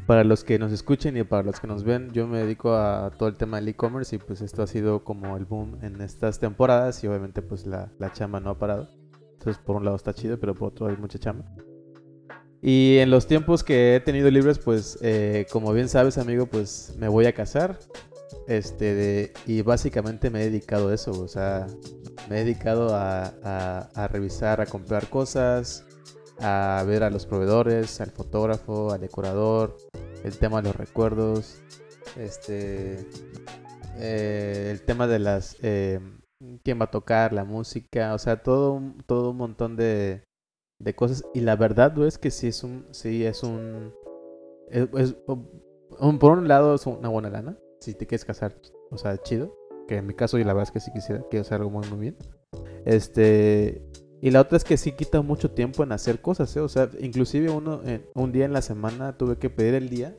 [SPEAKER 1] Para los que nos escuchen y para los que nos ven, yo me dedico a todo el tema del e-commerce y pues esto ha sido como el boom en estas temporadas y obviamente pues la, la chamba no ha parado. Entonces por un lado está chido, pero por otro hay mucha chamba. Y en los tiempos que he tenido libres, pues eh, como bien sabes amigo, pues me voy a casar. Este, y básicamente me he dedicado a eso, o sea, me he dedicado a- a revisar, a comprar cosas, a ver a los proveedores, al fotógrafo, al decorador, el tema de los recuerdos, este, eh, el tema de las, eh, quién va a tocar, la música, o sea, todo, todo un montón de, de cosas. Y la verdad, es que sí es un, sí es un, es, es- un- por un lado es una buena lana, si te quieres casar, o sea, chido. Que en mi caso, y la verdad es que sí quisiera, quiero hacer algo muy, muy bien. Este, y la otra es que sí quita mucho tiempo en hacer cosas, ¿eh? O sea, inclusive uno, en- un día en la semana tuve que pedir el día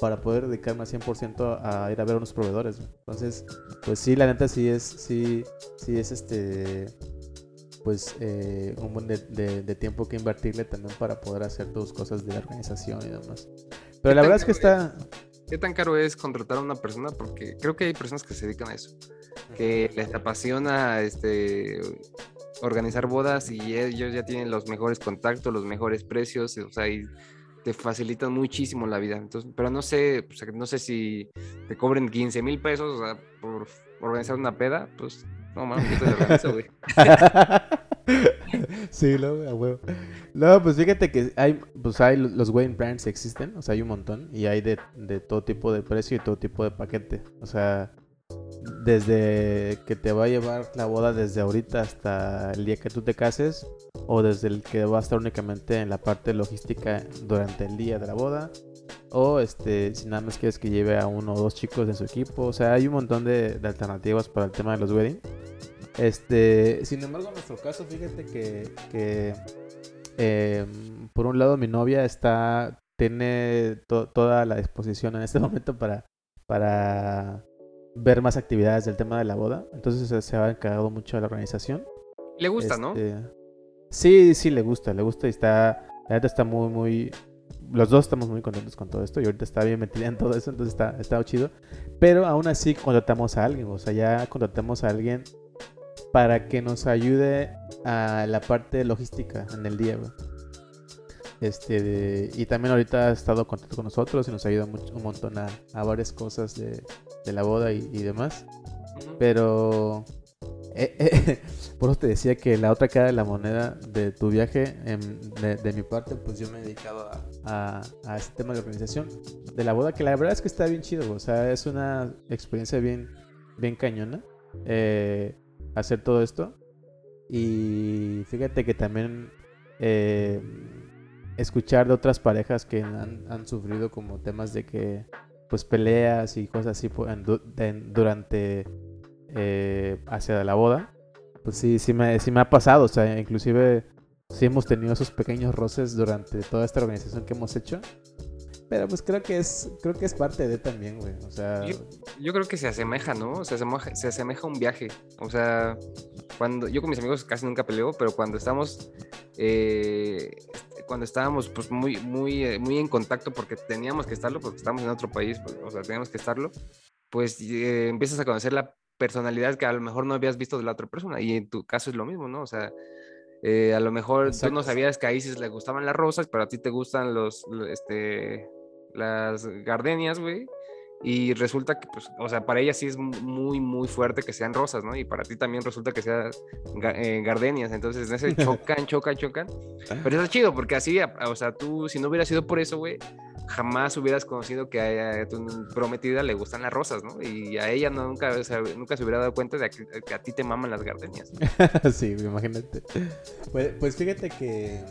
[SPEAKER 1] para poder dedicarme al 100% a ir a ver a unos proveedores. Entonces, pues sí, la neta sí es, sí, sí es este, pues eh, un buen de, de- de tiempo que invertirle también para poder hacer tus cosas de la organización y demás. Pero la verdad es que está...
[SPEAKER 2] ¿Qué tan caro es contratar a una persona? Porque creo que hay personas que se dedican a eso, que les apasiona este organizar bodas y ellos ya tienen los mejores contactos, los mejores precios, o sea, y te facilitan muchísimo la vida. Entonces, pero no sé, no sé si te cobren 15 mil pesos por organizar una peda, pues no mames, yo te lo organizo, güey. *laughs*
[SPEAKER 1] sí, no, a huevo. No, pues fíjate que hay, pues hay lo- los wedding brands existen, o sea, hay un montón y hay de todo tipo de precio y todo tipo de paquete. O sea, desde que te va a llevar la boda desde ahorita hasta el día que tú te cases o desde el que va a estar únicamente en la parte logística durante el día de la boda o este si nada más quieres que lleve a uno o dos chicos de su equipo, o sea, hay un montón de, alternativas para el tema de los wedding. Este, sin embargo, en nuestro caso, fíjate que, que eh, por un lado mi novia está tiene to- toda la disposición en este *laughs* momento para para ver más actividades del tema de la boda. Entonces se, se ha encargado mucho de la organización.
[SPEAKER 2] Le gusta, ¿no?
[SPEAKER 1] Este, Sí, sí, le gusta, le gusta y está, la neta está muy, muy, los dos estamos muy contentos con todo esto y ahorita está bien metida en todo eso, entonces está, está chido. Pero aún así contratamos a alguien, o sea, ya contratamos a alguien para que nos ayude a la parte logística en el día. Este, de- y también ahorita ha estado contento con nosotros y nos ayuda mucho, un montón a, a varias cosas de, de la boda y, y demás. Pero eh, eh, *laughs* por eso te decía que la otra cara de la moneda de tu viaje, em, de, de mi parte, pues yo me he dedicado a, a, a este tema de organización de la boda, que la verdad es que está bien chido, o sea, es una experiencia bien, bien cañona eh, hacer todo esto. Y fíjate que también eh, escuchar de otras parejas que han, han sufrido como temas de que pues peleas y cosas así durante eh, hacia la boda, pues sí, sí me, sí me ha pasado, o sea, inclusive sí hemos tenido esos pequeños roces durante toda esta organización que hemos hecho. Pero pues creo que es, creo que es parte de también, güey. O sea.
[SPEAKER 2] Yo, creo que se asemeja, ¿no? Se asemeja, se asemeja a un viaje. O sea, cuando. Yo con mis amigos casi nunca peleo, pero cuando estamos. Eh, cuando estábamos pues muy, muy, eh, muy en contacto porque teníamos que estarlo, porque estamos en otro país, pues, o sea, teníamos que estarlo, pues eh, empiezas a conocer la personalidad que a lo mejor no habías visto de la otra persona. Y en tu caso es lo mismo, ¿no? O sea, a lo mejor tú no sabías que a Isis le gustaban las rosas, pero a ti te gustan los, este, las gardenias, güey. Y resulta que, pues, o sea, para ella sí es muy, muy fuerte que sean rosas, ¿no? Y para ti también resulta que sean eh, gardenias. Entonces, en ese *laughs* chocan, chocan, chocan. Pero eso es chido, porque así, o sea, tú, si no hubiera sido por eso, güey, jamás hubieras conocido que a, tu prometida le gustan las rosas, ¿no? Y a ella no, nunca, nunca se hubiera dado cuenta de que, a ti te maman las gardenias. *laughs*
[SPEAKER 1] sí, imagínate. Pues, pues, fíjate que,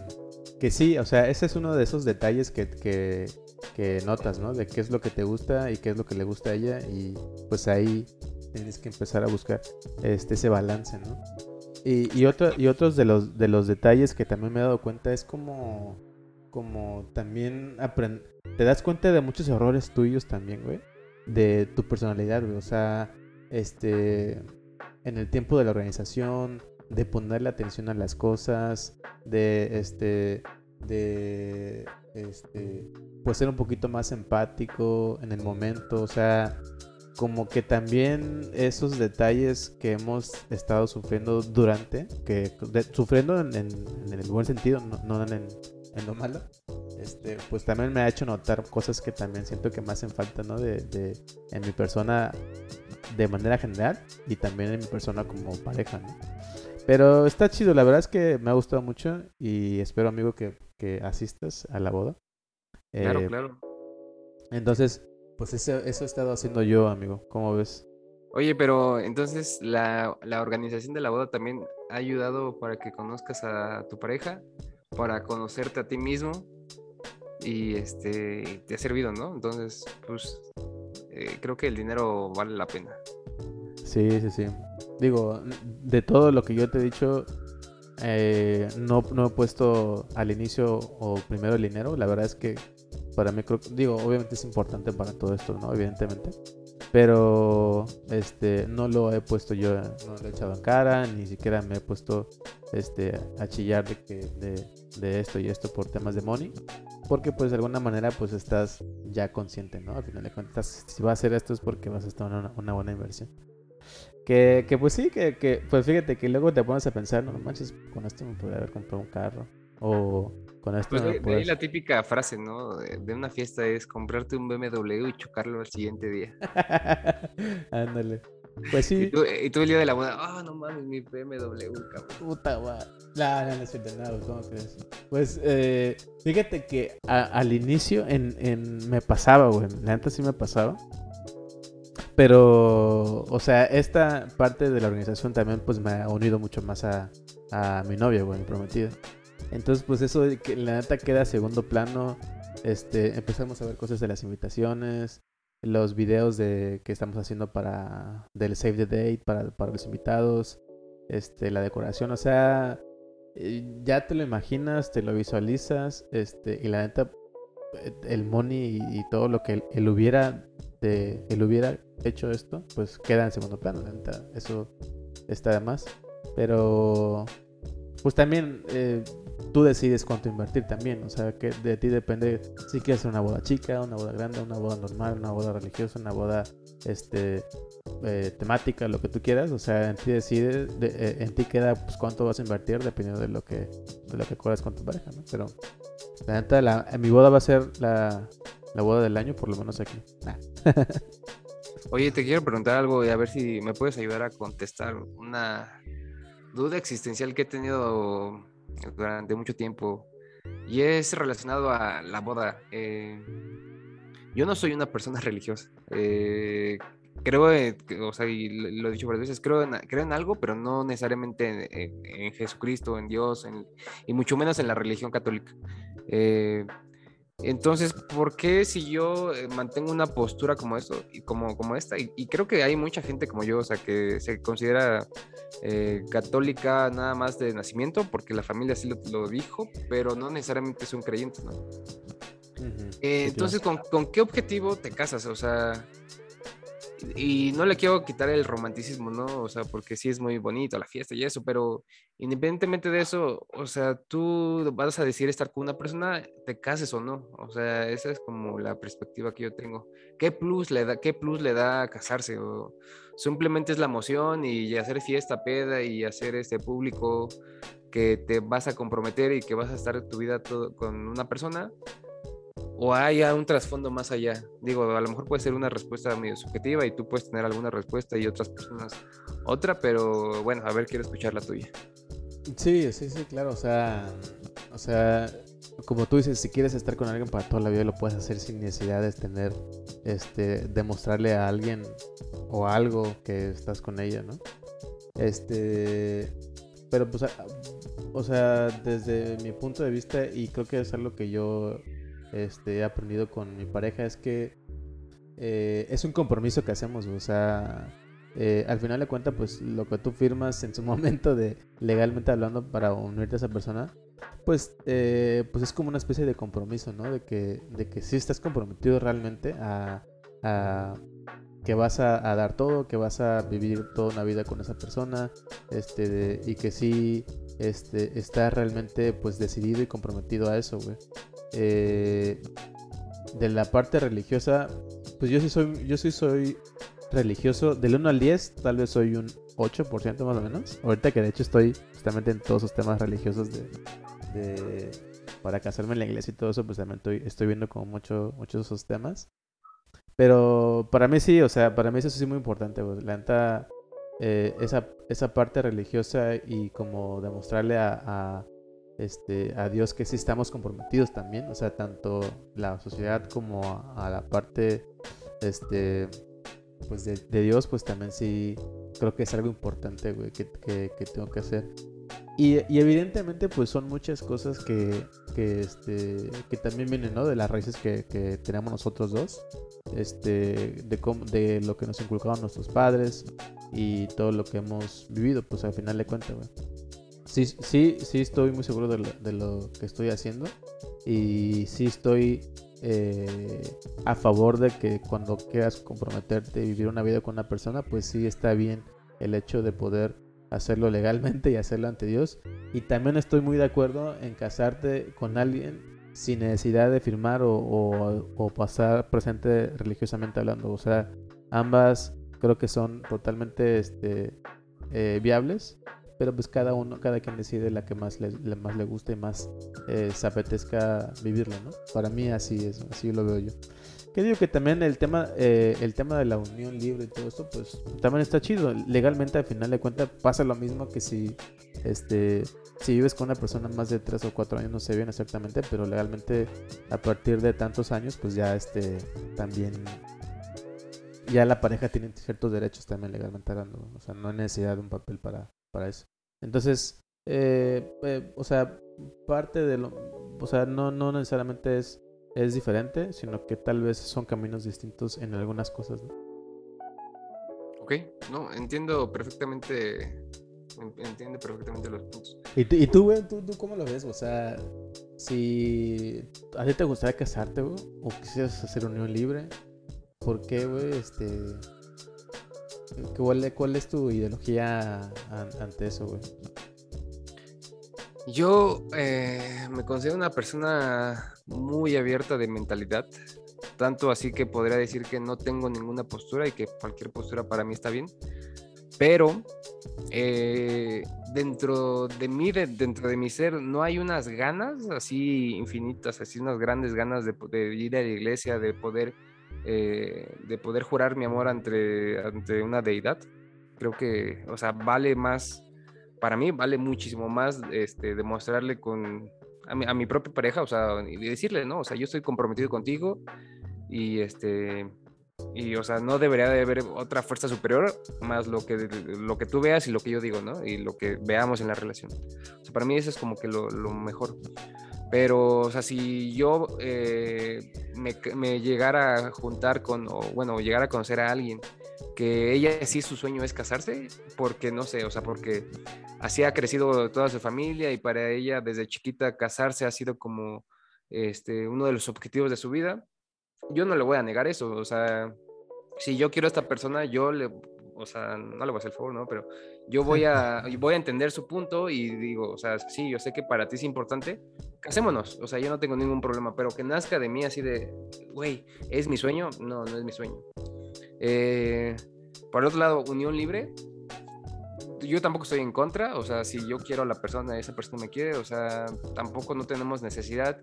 [SPEAKER 1] que sí, o sea, ese es uno de esos detalles que, que que notas, ¿no? De qué es lo que te gusta y qué es lo que le gusta a ella y pues ahí tienes que empezar a buscar este, ese balance, ¿no? Y, y, otro, y otros de los, de los detalles que también me he dado cuenta es como, como también te das cuenta de muchos errores tuyos también, güey, de tu personalidad, güey, o sea, este, en el tiempo de la organización, de ponerle atención a las cosas, de, este, de, este, pues ser un poquito más empático en el momento, o sea, como que también esos detalles que hemos estado sufriendo durante, que sufriendo en, el buen sentido, no, en, lo malo, este, pues también me ha hecho notar cosas que también siento que me hacen falta, ¿no? De, de, en mi persona de manera general y también en mi persona como pareja, ¿no? Pero está chido, la verdad es que me ha gustado mucho y espero, amigo, que, que asistas a la boda.
[SPEAKER 2] Claro, eh, claro.
[SPEAKER 1] Entonces, pues eso, eso he estado haciendo yo, amigo. ¿Cómo ves?
[SPEAKER 2] Oye, pero entonces la, organización de la boda también ha ayudado para que conozcas a tu pareja, para conocerte a ti mismo y este te ha servido, ¿no? Entonces, pues eh, creo que el dinero vale la pena.
[SPEAKER 1] Sí, sí, sí. Digo, de todo lo que yo te he dicho, eh, no, no he puesto al inicio o primero el dinero. La verdad es que para mí, creo, digo, obviamente es importante para todo esto, ¿no? Evidentemente. Pero este no lo he puesto yo, no lo he echado en cara, ni siquiera me he puesto este a chillar de que de, esto y esto por temas de money. Porque pues de alguna manera pues estás ya consciente, ¿no? Al final de cuentas, si vas a hacer esto es porque vas a estar en una buena inversión. Que, que, pues sí, que, que, pues fíjate que luego te pones a pensar, no, manches, con esto me podría haber comprado un carro. O con esto
[SPEAKER 2] pues de, ahí la típica frase, ¿no? De, una fiesta es comprarte un BMW y chocarlo al siguiente día. *laughs*
[SPEAKER 1] Ándale. Pues sí.
[SPEAKER 2] Y tú, el día de la boda, ah, no mames, mi BMW, cabrón.
[SPEAKER 1] Puta guay. No, no, no es nada, ¿cómo crees? Pues eh, fíjate que al inicio en, en, me pasaba, güey. La neta sí me pasaba. Pero, o sea, esta parte de la organización también pues me ha unido mucho más a, a mi novia, güey, mi prometida. Entonces, pues eso la neta queda a segundo plano. Este, empezamos a ver cosas de las invitaciones, los videos de que estamos haciendo para del save the date para, para los invitados, este, la decoración, o sea, eh, ya te lo imaginas, te lo visualizas, este, y la neta el money y, todo lo que él, hubiera de, él hubiera hecho esto, pues queda en segundo plano, eso está de más. Pero pues también eh, tú decides cuánto invertir también. O sea, que de ti depende si quieres una boda chica, una boda grande, una boda normal, una boda religiosa, una boda este eh, temática, lo que tú quieras. O sea, en ti decide, eh, en ti queda pues cuánto vas a invertir dependiendo de lo que, de lo que acuerdas con tu pareja, ¿no? Pero la neta, la, mi boda va a ser la, la boda del año, por lo menos aquí.
[SPEAKER 2] Oye, te quiero preguntar algo y a ver si me puedes ayudar a contestar una duda existencial que he tenido durante mucho tiempo y es relacionado a la boda. Eh, yo no soy una persona religiosa. Eh, creo, o sea, y lo he dicho varias veces, creo en, creo en algo, pero no necesariamente en, Jesucristo, en Dios, y mucho menos en la religión católica. Entonces, ¿por qué si yo eh, mantengo una postura como esto, y como, como esta? Y, creo que hay mucha gente como yo, o sea, que se considera eh, católica nada más de nacimiento, porque la familia así lo, dijo, pero no necesariamente son creyentes, ¿no? Eh, entonces, ¿con, ¿con, qué objetivo te casas? O sea, y no le quiero quitar el romanticismo, ¿no? O sea, porque sí es muy bonito la fiesta y eso, pero independientemente de eso, o sea, tú vas a decidir estar con una persona, te cases o no. O sea, esa es como la perspectiva que yo tengo. ¿Qué plus le da, qué plus le da casarse? O simplemente es la emoción y hacer fiesta, peda y hacer este público que te vas a comprometer y que vas a estar tu vida todo con una persona o hay un trasfondo más allá? Digo, a lo mejor puede ser una respuesta medio subjetiva y tú puedes tener alguna respuesta y otras personas otra, pero bueno, a ver, quiero escuchar la tuya.
[SPEAKER 1] Sí, sí, sí, claro, o sea, o sea, como tú dices, si quieres estar con alguien para toda la vida lo puedes hacer sin necesidad de tener, este, demostrarle a alguien o algo que estás con ella, ¿no? Este, pero pues, o sea, desde mi punto de vista y creo que es algo que yo este, he aprendido con mi pareja es que eh, es un compromiso que hacemos, o sea, eh, al final de cuentas, pues lo que tú firmas en su *laughs* momento de legalmente hablando para unirte a esa persona, pues, eh, pues es como una especie de compromiso, ¿no? De que, de que estás comprometido realmente a, que vas a, dar todo, que vas a vivir toda una vida con esa persona, este, y que sí este, estás realmente pues decidido y comprometido a eso, güey. Eh, de la parte religiosa, pues yo sí soy, yo sí soy religioso. Del 1 al 10, tal vez soy un 8% más o menos. Ahorita que de hecho estoy justamente en todos esos temas religiosos de, para casarme en la iglesia y todo eso, pues también estoy, estoy viendo como mucho, muchos de esos temas. Pero para mí sí, o sea, para mí eso sí es muy importante. Pues, la neta, eh, esa, esa parte religiosa y como demostrarle a, este, a Dios que sí estamos comprometidos también, o sea, tanto la sociedad como a, la parte este, pues de, Dios, pues también sí creo que es algo importante, güey, que, tengo que hacer. Y, evidentemente, pues son muchas cosas que, que, este, que también vienen, ¿no? De las raíces que, tenemos nosotros dos, este, de lo que nos inculcaron nuestros padres y todo lo que hemos vivido, pues al final de cuentas, güey sí, sí, sí estoy muy seguro de lo, que estoy haciendo y sí estoy eh, a favor de que cuando quieras comprometerte y vivir una vida con una persona, pues sí está bien el hecho de poder hacerlo legalmente y hacerlo ante Dios. Y también estoy muy de acuerdo en casarte con alguien sin necesidad de firmar o, pasar presente religiosamente hablando. O sea, ambas creo que son totalmente este, eh, viables pero pues cada uno, cada quien decide la que más le, más le guste y más eh, se apetezca vivirlo, ¿no? Para mí así es, así lo veo yo. Que digo que también el tema, eh, el tema de la unión libre y todo esto, pues también está chido. Legalmente al final de cuentas pasa lo mismo que si, este, si vives con una persona más de 3 o 4 años, no sé bien exactamente, pero legalmente a partir de tantos años, pues ya este, también ya la pareja tiene ciertos derechos también legalmente hablando. O sea, no hay necesidad de un papel para, para eso. Entonces, eh, eh, o sea, parte de lo, o sea, no, no necesariamente es, es diferente, sino que tal vez son caminos distintos en algunas cosas. ¿no?
[SPEAKER 2] Ok, no, entiendo perfectamente, entiendo perfectamente los puntos.
[SPEAKER 1] ¿Y, tú, y tú, güey, ¿tú, tú, cómo lo ves? O sea, si a ti te gustaría casarte, güey, o quisieras hacer unión libre, ¿por qué, güey, este ¿Cuál, ¿Cuál, es tu ideología ante eso, güey?
[SPEAKER 2] Yo eh, me considero una persona muy abierta de mentalidad, tanto así que podría decir que no tengo ninguna postura y que cualquier postura para mí está bien, pero eh, dentro de mí, dentro de mi ser, no hay unas ganas así infinitas, así unas grandes ganas de, de ir a la iglesia, de poder eh, de poder jurar mi amor ante, ante una deidad. Creo que, o sea, vale más, para mí vale muchísimo más este, demostrarle con, a mi, a mi propia pareja, o sea, y decirle, ¿no? O sea, yo estoy comprometido contigo y este Y, o sea, no debería de haber otra fuerza superior más lo que, lo que tú veas y lo que yo digo, ¿no? Y lo que veamos en la relación. O sea, para mí eso es como que lo, mejor. Pero, o sea, si yo eh, me, me, llegara a juntar con, o bueno, llegara a conocer a alguien que ella sí su sueño es casarse, porque no sé, o sea, porque así ha crecido toda su familia y para ella desde chiquita casarse ha sido como este, uno de los objetivos de su vida. Yo no le voy a negar eso, o sea, si yo quiero a esta persona, yo le, o sea, no le voy a hacer el favor, ¿no? Pero yo voy a, voy a entender su punto y digo, o sea, sí, yo sé que para ti es importante, casémonos, o sea, yo no tengo ningún problema, pero que nazca de mí así de, güey, ¿es mi sueño? No, no es mi sueño. Eh, por otro lado, unión libre, yo tampoco estoy en contra, o sea, si yo quiero a la persona, esa persona me quiere, o sea, tampoco no tenemos necesidad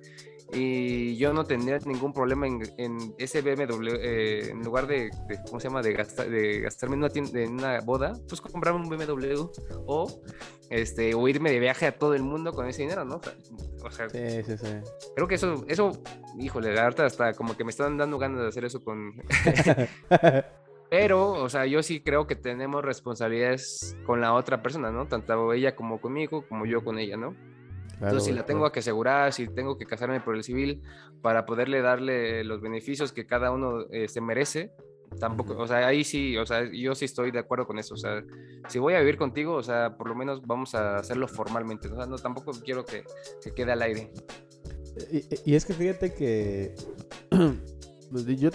[SPEAKER 2] y yo no tendría ningún problema en, ese BMW, eh, en lugar de, ¿cómo se llama?, de, gastar, de gastarme en una, tienda, en una boda, pues comprarme un BMW o, este, o irme de viaje a todo el mundo con ese dinero, ¿no? O sea, sí, sí, sí. creo que eso, eso, híjole, ahorita hasta como que me están dando ganas de hacer eso con... *laughs* Pero, o sea, yo sí creo que tenemos responsabilidades con la otra persona, ¿no? Tanto ella como conmigo, como yo con ella, ¿no? Entonces, si la tengo que asegurar, si tengo que casarme por el civil para poderle darle los beneficios que cada uno eh, se merece, tampoco, o sea, ahí sí, o sea, yo sí estoy de acuerdo con eso, o sea, si voy a vivir contigo, o sea, por lo menos vamos a hacerlo formalmente, o sea, no, tampoco quiero que, que quede al aire.
[SPEAKER 1] Y, y, es que fíjate que *clears throat* pues, yo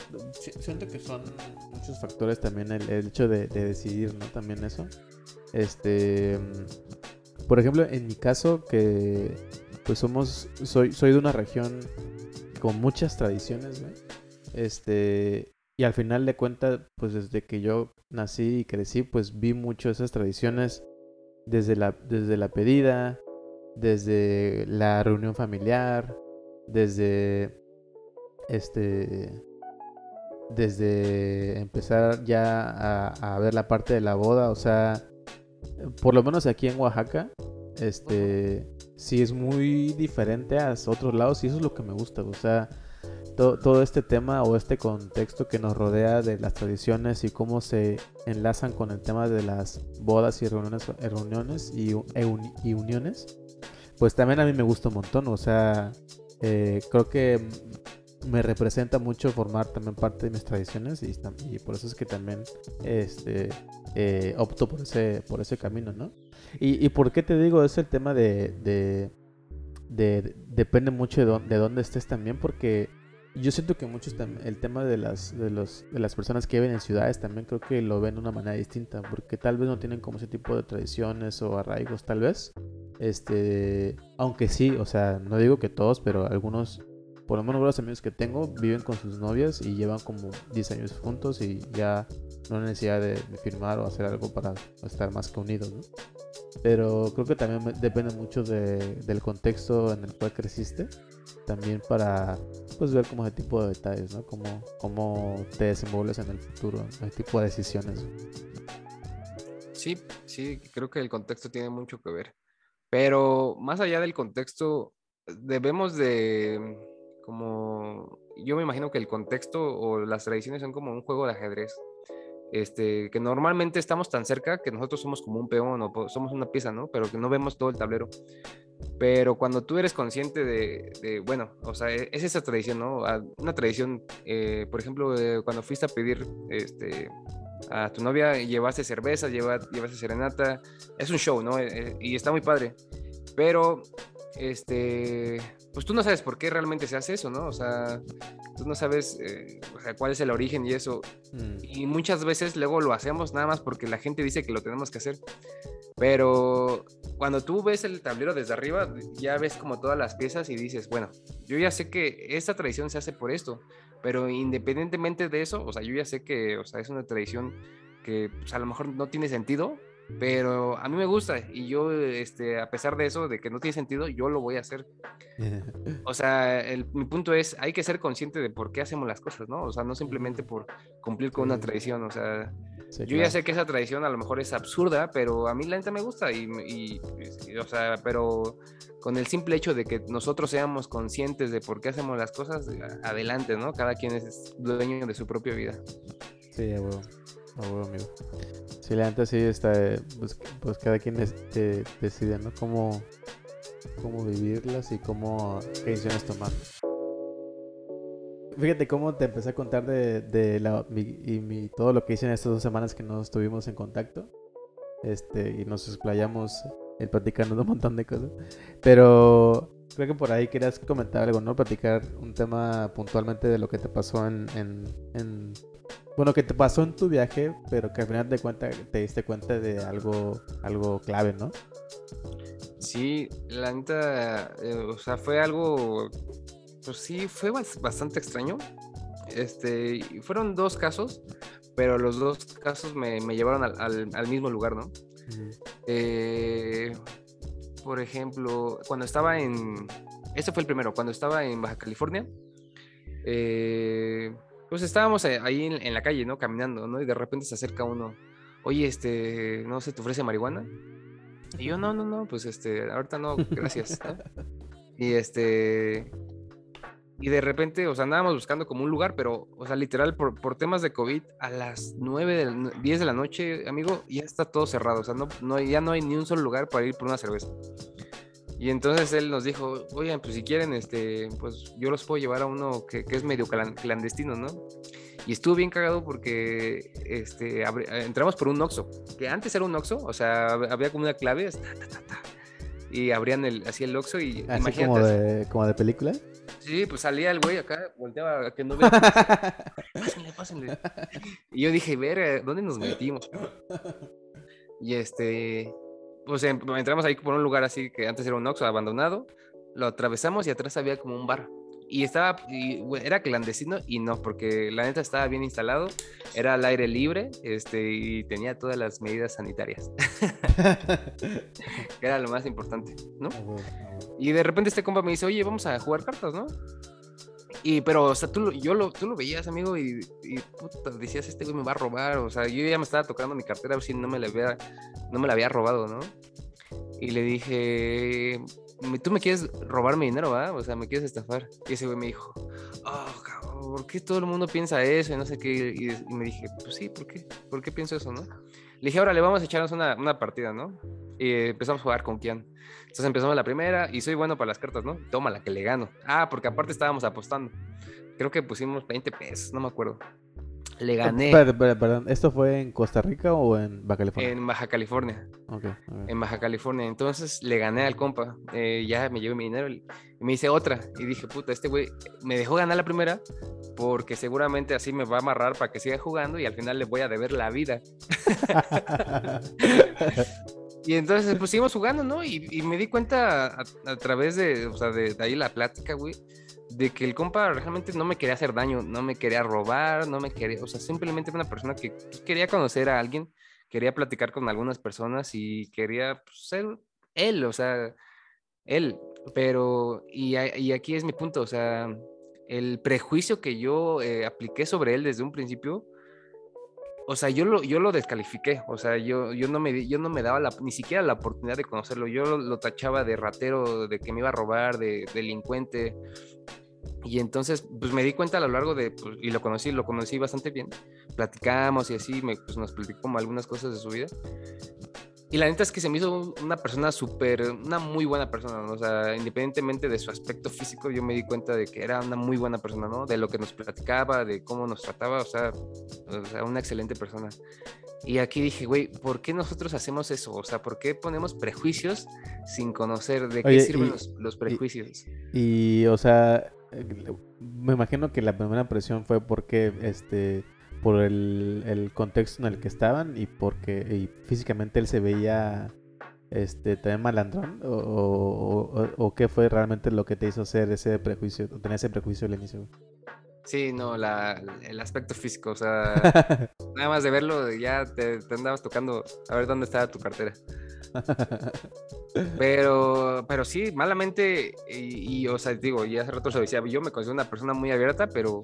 [SPEAKER 1] siento que son muchos factores también el, el hecho de, de, decidir, ¿no? También eso. Este, por ejemplo, en mi caso, que pues somos, soy, soy de una región con muchas tradiciones, güey. Este, y al final de cuentas, pues desde que yo nací y crecí, pues vi mucho esas tradiciones desde la, desde la pedida, desde la reunión familiar, desde este desde empezar ya a, a, ver la parte de la boda, o sea, por lo menos aquí en Oaxaca, este, sí es muy diferente a otros lados y eso es lo que me gusta, o sea, todo este tema o este contexto que nos rodea de las tradiciones y cómo se enlazan con el tema de las bodas y reuniones, reuniones y, y uniones, pues también a mí me gusta un montón, o sea, eh, creo que me representa mucho formar también parte de mis tradiciones y, por eso es que también este, eh, opto por ese, por ese camino, ¿no? Y, y por qué te digo, es el tema de, de, de depende mucho de, de dónde estés también, porque yo siento que muchos el tema de las, de, los, de las personas que viven en ciudades también creo que lo ven de una manera distinta, porque tal vez no tienen como ese tipo de tradiciones o arraigos, tal vez. Este, aunque sí, o sea, no digo que todos, pero algunos por lo menos los amigos que tengo viven con sus novias y llevan como 10 años juntos y ya no hay necesidad de, firmar o hacer algo para estar más que unidos, ¿no? Pero creo que también depende mucho del contexto en el cual creciste, también para pues ver como ese tipo de detalles, ¿no? Cómo, cómo te desenvuelves en el futuro, ese tipo de decisiones.
[SPEAKER 2] Sí, sí, creo que el contexto tiene mucho que ver. Pero más allá del contexto, debemos de como yo me imagino que el contexto o las tradiciones son como un juego de ajedrez. Este, que normalmente estamos tan cerca que nosotros somos como un peón o somos una pieza, ¿no? Pero que no vemos todo el tablero. Pero cuando tú eres consciente de, bueno, o sea, e, es esa tradición, ¿no? Una tradición, eh, por ejemplo, cuando fuiste a pedir este, a tu novia, llevaste cerveza, llevaste serenata, es un show, ¿no? Eh, eh, y está muy padre. Pero este, pues tú no sabes por qué realmente se hace eso, ¿no? O sea, tú no sabes eh, cuál es el origen y eso. Mm. Y muchas veces luego lo hacemos nada más porque la gente dice que lo tenemos que hacer. Pero cuando tú ves el tablero desde arriba, ya ves como todas las piezas y dices, bueno, yo ya sé que esta tradición se hace por esto, pero independientemente de eso, o sea, yo ya sé que, o sea, es una tradición que pues, a lo mejor no tiene sentido, pero a mí me gusta y yo, este, a pesar de eso, de que no tiene sentido, yo lo voy a hacer. *laughs* o sea, el, mi punto es, hay que ser consciente de por qué hacemos las cosas, ¿no? O sea, no simplemente por cumplir con una tradición, o sea, Yo ya sé que esa tradición a lo mejor es absurda, pero a mí la neta me gusta y, y, o sea, pero con el simple hecho de que nosotros seamos conscientes de por qué hacemos las cosas, adelante, ¿no? Cada quien es dueño de su propia vida.
[SPEAKER 1] Sí, a a huevo, amigo. Sí, la neta sí está, pues, pues cada quien eh, decide, ¿no? Cómo, cómo vivirlas y cómo, qué decisiones tomar. Fíjate cómo te empecé a contar de, de la, y mi, todo lo que hice en estas dos semanas que nos estuvimos en contacto. Este, y nos explayamos el platicando un montón de cosas. Pero creo que por ahí querías comentar algo, ¿no? Platicar un tema puntualmente de lo que te pasó en, en, bueno, que te pasó en tu viaje, pero que al final de cuentas te diste cuenta de algo, algo clave, ¿no?
[SPEAKER 2] Sí, la neta, eh, o sea, fue algo pues sí, fue bastante extraño. Este, fueron dos casos, pero los dos casos me, llevaron al, mismo lugar, ¿no? Eh, por ejemplo, cuando estaba en... Este fue el primero, cuando estaba en Baja California, eh, pues estábamos ahí en, la calle, ¿no? Caminando, ¿no? Y de repente se acerca uno, oye, este, ¿no se te ofrece marihuana? Y yo, no, no, no, pues este, ahorita no, gracias. Y este, y de repente, o sea, andábamos buscando como un lugar, pero, o sea, literal, por, por temas de COVID, a las 9, de 10 de la noche, amigo, ya está todo cerrado. O sea, no, no, ya no hay ni un solo lugar para ir por una cerveza. Y entonces él nos dijo, oigan, pues si quieren, este, pues yo los puedo llevar a uno que, que es medio clandestino, ¿no? Y estuvo bien cagado porque este, entramos por un Oxxo, que antes era un Oxxo, o sea, había como una clave, y abrían el, así el Oxxo y
[SPEAKER 1] ¿Así Como de, como de película.
[SPEAKER 2] Sí, pues salía el güey acá, volteaba a que no vea. *laughs* pásenle, pásenle. Y yo dije, ver, ¿dónde nos metimos? Y este, pues em, entramos ahí por un lugar así que antes era un Oxxo abandonado, lo atravesamos y atrás había como un bar y estaba, y, era clandestino y no, porque la neta estaba bien instalado, era al aire libre este, y tenía todas las medidas sanitarias. *laughs* que era lo más importante, ¿no? Y de repente este compa me dice, oye, vamos a jugar cartas, ¿no? Y, pero, o sea, tú, yo lo, tú lo veías, amigo, y, y puta, decías, este güey me va a robar, o sea, yo ya me estaba tocando mi cartera si no me la había, no me la había robado, ¿no? Y le dije, tú me quieres robar mi dinero, ¿va? O sea, me quieres estafar. Y ese güey me dijo, oh, cabrón, ¿por qué todo el mundo piensa eso? Y no sé qué. Y, me dije, pues sí, ¿por qué? ¿Por qué pienso eso, no? Le dije, ahora le vamos a echarnos una, una partida, ¿no? Y empezamos a jugar con Kian. Entonces empezamos la primera y soy bueno para las cartas, ¿no? Toma la que le gano. Ah, porque aparte estábamos apostando. Creo que pusimos 20 pesos, no me acuerdo. Le gané.
[SPEAKER 1] perdón, ¿esto fue en Costa Rica o en Baja California?
[SPEAKER 2] En Baja California. En Baja California. Entonces le gané al compa. Eh, ya me llevé mi dinero y me hice otra. Y dije, puta, este güey me dejó ganar la primera porque seguramente así me va a amarrar para que siga jugando y al final le voy a deber la vida. *laughs* *laughs* y entonces pues seguimos jugando, ¿no? Y, me di cuenta a, través de, o sea, de, de ahí la plática, güey de que el compa realmente no me quería hacer daño, no me quería robar, no me quería, o sea, simplemente era una persona que quería conocer a alguien, quería platicar con algunas personas y quería pues, ser él, o sea, él, pero, y, aquí es mi punto, o sea, el prejuicio que yo eh, apliqué sobre él desde un principio, o sea, yo lo, yo lo descalifiqué, o sea, yo, yo, no me, yo no me daba ni siquiera la oportunidad de conocerlo, yo lo, lo, tachaba de ratero, de que me iba a robar, de delincuente, y entonces, pues me di cuenta a lo largo de, pues, y lo conocí, lo conocí bastante bien, platicamos y así, me, pues nos platicó como algunas cosas de su vida. Y la neta es que se me hizo una persona súper, una muy buena persona, ¿no? O sea, independientemente de su aspecto físico, yo me di cuenta de que era una muy buena persona, ¿no? De lo que nos platicaba, de cómo nos trataba, o sea, o sea una excelente persona. Y aquí dije, güey, ¿por qué nosotros hacemos eso? O sea, ¿por qué ponemos prejuicios sin conocer de qué sirven los, los, prejuicios?
[SPEAKER 1] y, o sea, me imagino que la primera impresión fue porque este por el, contexto en el que estaban y porque físicamente él se veía este también malandrón o, qué fue realmente lo que te hizo hacer ese prejuicio tener ese prejuicio al inicio
[SPEAKER 2] Sí, no, el aspecto físico, o sea, *laughs* nada más de verlo ya te, andabas tocando a ver dónde estaba tu cartera. *laughs* Pero, pero sí, malamente, y, o sea, digo, ya hace rato se decía, yo me considero una persona muy abierta, pero,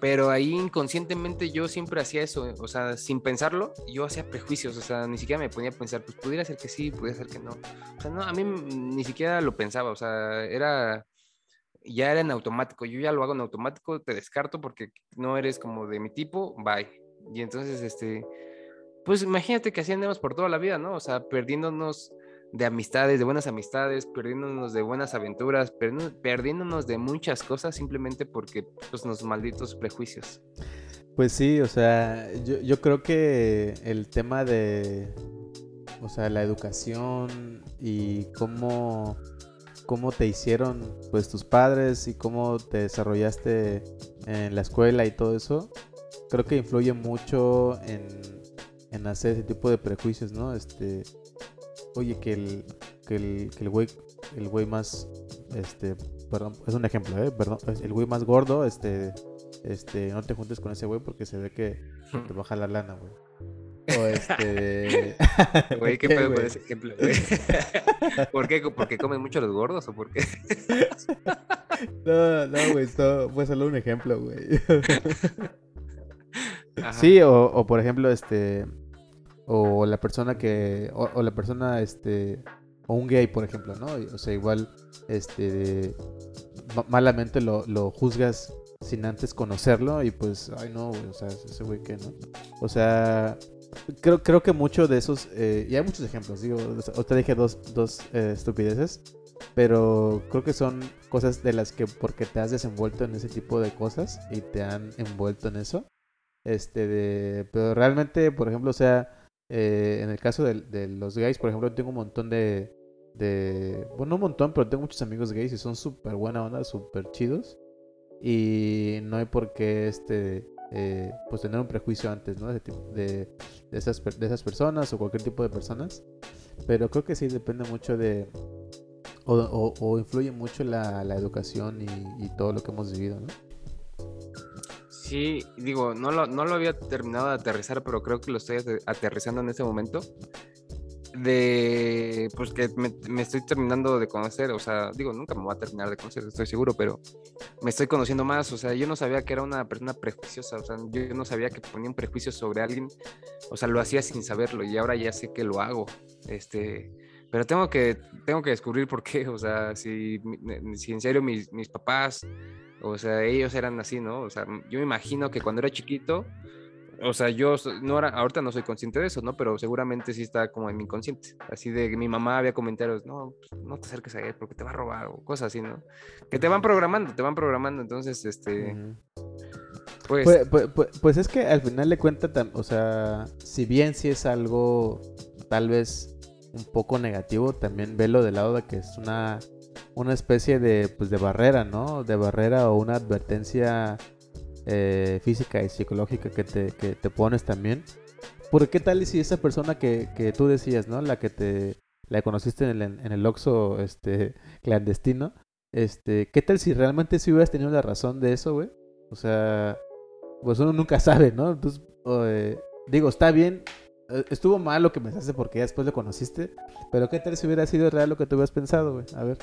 [SPEAKER 2] Pero ahí inconscientemente yo siempre hacía eso, o sea, sin pensarlo, yo hacía prejuicios, o sea, ni siquiera me ponía a pensar, pues pudiera ser que sí, pudiera ser que no. O sea, no, a mí ni siquiera lo pensaba, o sea, era, ya era en automático, yo ya lo hago en automático, te descarto porque no eres como de mi tipo, bye. Y entonces, este, pues imagínate que así andemos por toda la vida, ¿no? O sea, perdiéndonos de amistades, de buenas amistades, perdiéndonos de buenas aventuras, perdiéndonos de muchas cosas simplemente porque pues malditos prejuicios.
[SPEAKER 1] Pues sí, o sea, yo, yo creo que el tema de, o sea, la educación y cómo, cómo te hicieron pues tus padres y cómo te desarrollaste en la escuela y todo eso, creo que influye mucho en, en hacer ese tipo de prejuicios, ¿no? Este, oye, que el, que el, que el güey, el güey más, este, perdón, es un ejemplo, ¿eh? Perdón, el güey más gordo, este, este, no te juntes con ese güey porque se ve que *laughs* te baja la lana, güey. O este. *laughs*
[SPEAKER 2] Güey, ¿qué pedo con ese ejemplo, güey? *laughs* ¿Por qué? ¿Porque comen mucho los gordos o por qué?
[SPEAKER 1] no, no, güey, esto fue solo un ejemplo, güey. Sí, o, o por ejemplo, este o la persona que o, la persona este o un gay por ejemplo no o sea igual este malamente lo, lo, juzgas sin antes conocerlo y pues ay no o sea ese güey que no o sea creo creo que mucho de esos eh, y hay muchos ejemplos digo te dije dos dos eh, estupideces pero creo que son cosas de las que porque te has desenvuelto en ese tipo de cosas y te han envuelto en eso este de pero realmente por ejemplo o sea eh, en el caso de, los gays, por ejemplo, tengo un montón de, Bueno, un montón, pero tengo muchos amigos gays y son súper buena onda, súper chidos. Y no hay por qué este, eh, pues tener un prejuicio antes, ¿no? De, de, esas, de esas personas o cualquier tipo de personas. Pero creo que sí depende mucho de... O, influye mucho la, la educación y, y todo lo que hemos vivido, ¿no?
[SPEAKER 2] Sí, digo, no lo, no lo había terminado de aterrizar, pero creo que lo estoy aterrizando en este momento. De, pues que me, estoy terminando de conocer, o sea, digo, nunca me voy a terminar de conocer, estoy seguro, pero me estoy conociendo más, o sea, yo no sabía que era una persona prejuiciosa, o sea, yo no sabía que ponía un prejuicio sobre alguien, o sea, lo hacía sin saberlo y ahora ya sé que lo hago, este, pero tengo que, tengo que descubrir por qué, o sea, si, si en serio mis, mis papás o sea, ellos eran así, ¿no? O sea, yo me imagino que cuando era chiquito, o sea, yo no era, ahorita no soy consciente de eso, ¿no? Pero seguramente sí está como en mi inconsciente. Así de que mi mamá había comentarios, no, pues, no te acerques a él porque te va a robar o cosas así, ¿no? Que te van programando, te van programando. Entonces, este.
[SPEAKER 1] Pues, pues, pues, pues, pues, es que al final le cuenta, o sea, si bien sí es algo tal vez un poco negativo, también velo del lado de que es una una especie de, pues, de barrera, ¿no? De barrera o una advertencia eh, física y psicológica que te, que te pones también. ¿Por qué tal si esa persona que, que tú decías, ¿no? La que te la conociste en el, en el Oxxo este, *laughs* clandestino, este, ¿qué tal si realmente si hubieras tenido la razón de eso, güey? O sea, pues uno nunca sabe, ¿no? Entonces, eh, digo, está bien, estuvo mal lo que pensaste porque ya después lo conociste, pero ¿qué tal si hubiera sido real lo que tú hubieras pensado, güey? A ver.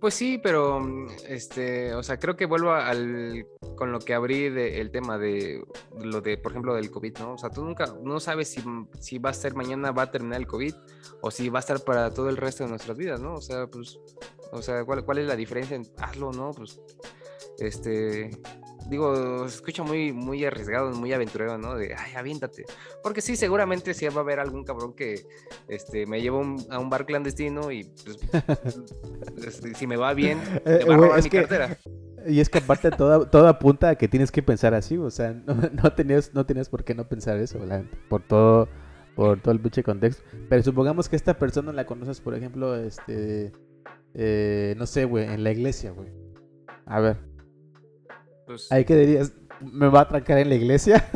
[SPEAKER 2] Pues sí, pero mm, este, o sea, creo que vuelvo al con lo que abrí de, el tema de lo de, por ejemplo, del COVID, ¿no? O sea, tú nunca, no sabes si, si va a ser mañana, va a terminar el COVID, o si va a estar para todo el resto de nuestras vidas, ¿no? O sea, pues, o sea, ¿cuál, cuál es la diferencia en hazlo, no? Pues, este, digo, se escucha muy, muy arriesgado, muy aventurero, ¿no? De, ay, aviéntate. Porque sí, seguramente sí va a haber algún cabrón que este, me lleva a un bar clandestino y pues, *laughs* este, si me va bien, me va a robar mi cartera. *laughs*
[SPEAKER 1] Y es que aparte todo, todo apunta a que tienes que pensar así, o sea, no, *laughs* tenías, no tenías por qué no pensar eso, por todo, por todo el pinche contexto. Pero supongamos que esta persona la conoces, por ejemplo, este, eh, no sé, güey, en la iglesia, güey. A ver, pues, ¿Ahí qué dirías? ¿Me va a atracar en la iglesia?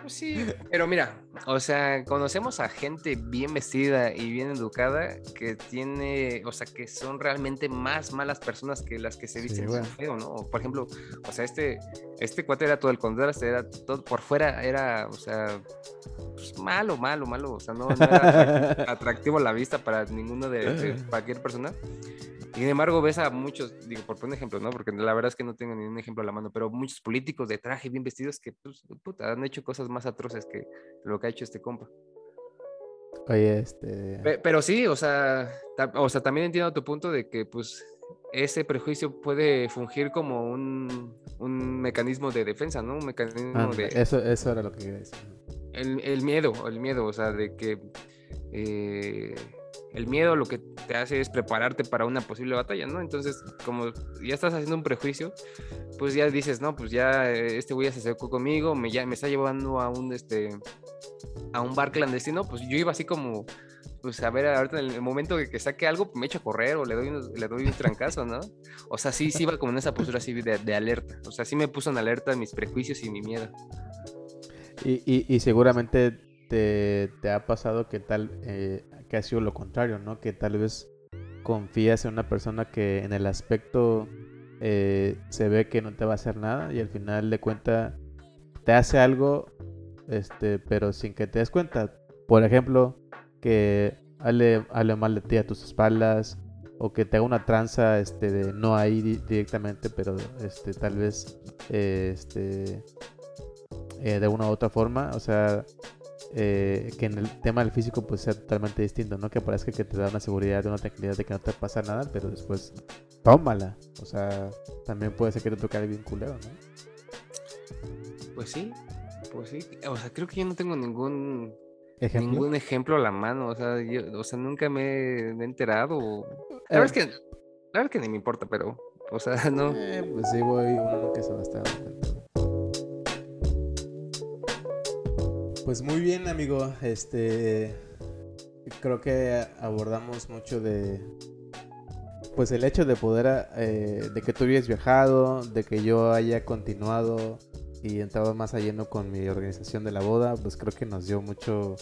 [SPEAKER 2] pues sí, pero mira, o sea, conocemos a gente bien vestida y bien educada que tiene, o sea, que son realmente más malas personas que las que se visten feo, ¿no? Por ejemplo, o sea, este, este cuate era todo el contraste, era todo por fuera, era, o sea, pues, malo, malo, malo, o sea, no, era *laughs* atractivo a la vista para ninguno de *clears throat* cualquier persona. Sin embargo, ves a muchos, digo, por poner ejemplo, ¿no? Porque la verdad es que no tengo ningún ejemplo a la mano, pero muchos políticos de traje bien vestidos que, pues, puta, han hecho cosas más atroces que lo que ha hecho este compa.
[SPEAKER 1] Oye, este...
[SPEAKER 2] Pero, sí, o sea, o sea, también entiendo tu punto de que, pues, ese prejuicio puede fungir como un, un mecanismo de defensa, ¿no? Un mecanismo de...
[SPEAKER 1] Eso, eso era lo que quería decir.
[SPEAKER 2] El, el miedo, el miedo, o sea, de que... Eh, el miedo lo que te hace es prepararte para una posible batalla, ¿no? Entonces, como ya estás haciendo un prejuicio, pues ya dices, no, pues ya eh, este güey ya se acercó conmigo, me, ya, me está llevando a un, este, a un bar clandestino, pues yo iba así como, pues a ver, ahorita en el momento que, saque algo, me echo a correr o le doy, un, le doy un trancazo, ¿no? O sea, sí, sí iba como en esa postura así de, alerta, o sea, sí me puso en alerta mis prejuicios y mi miedo.
[SPEAKER 1] Y, y, y seguramente te, ha pasado que tal eh, que ha sido lo contrario, ¿no? Que tal vez confías en una persona que en el aspecto eh, se ve que no te va a hacer nada y al final de cuenta te hace algo, este, pero sin que te des cuenta. Por ejemplo, que hable, mal de ti a tus espaldas o que te haga una tranza este, de no ahí directamente, pero este, tal vez eh, este, de una u otra forma. O sea, eh, que en el tema del físico pues sea totalmente distinto, ¿no? Que parezca que te da una seguridad, una tranquilidad de que no te pasa nada, pero después tómala. O sea, también puede ser que te toque bien culero, ¿no?
[SPEAKER 2] Pues sí, pues sí. O sea, creo que yo no tengo ningún ¿Ejemplo? ningún ejemplo a la mano. O sea, yo, o sea nunca me, he enterado. La verdad es que, la verdad que ni me importa, pero, o sea, *laughs* no.
[SPEAKER 1] Eh, pues sí, voy uno que se va a estar. Pues muy bien, amigo. Este creo que abordamos mucho de pues el hecho de poder eh, de que tú hayas viajado, de que yo haya continuado y entrado más a lleno con mi organización de la boda, pues creo que nos dio mucho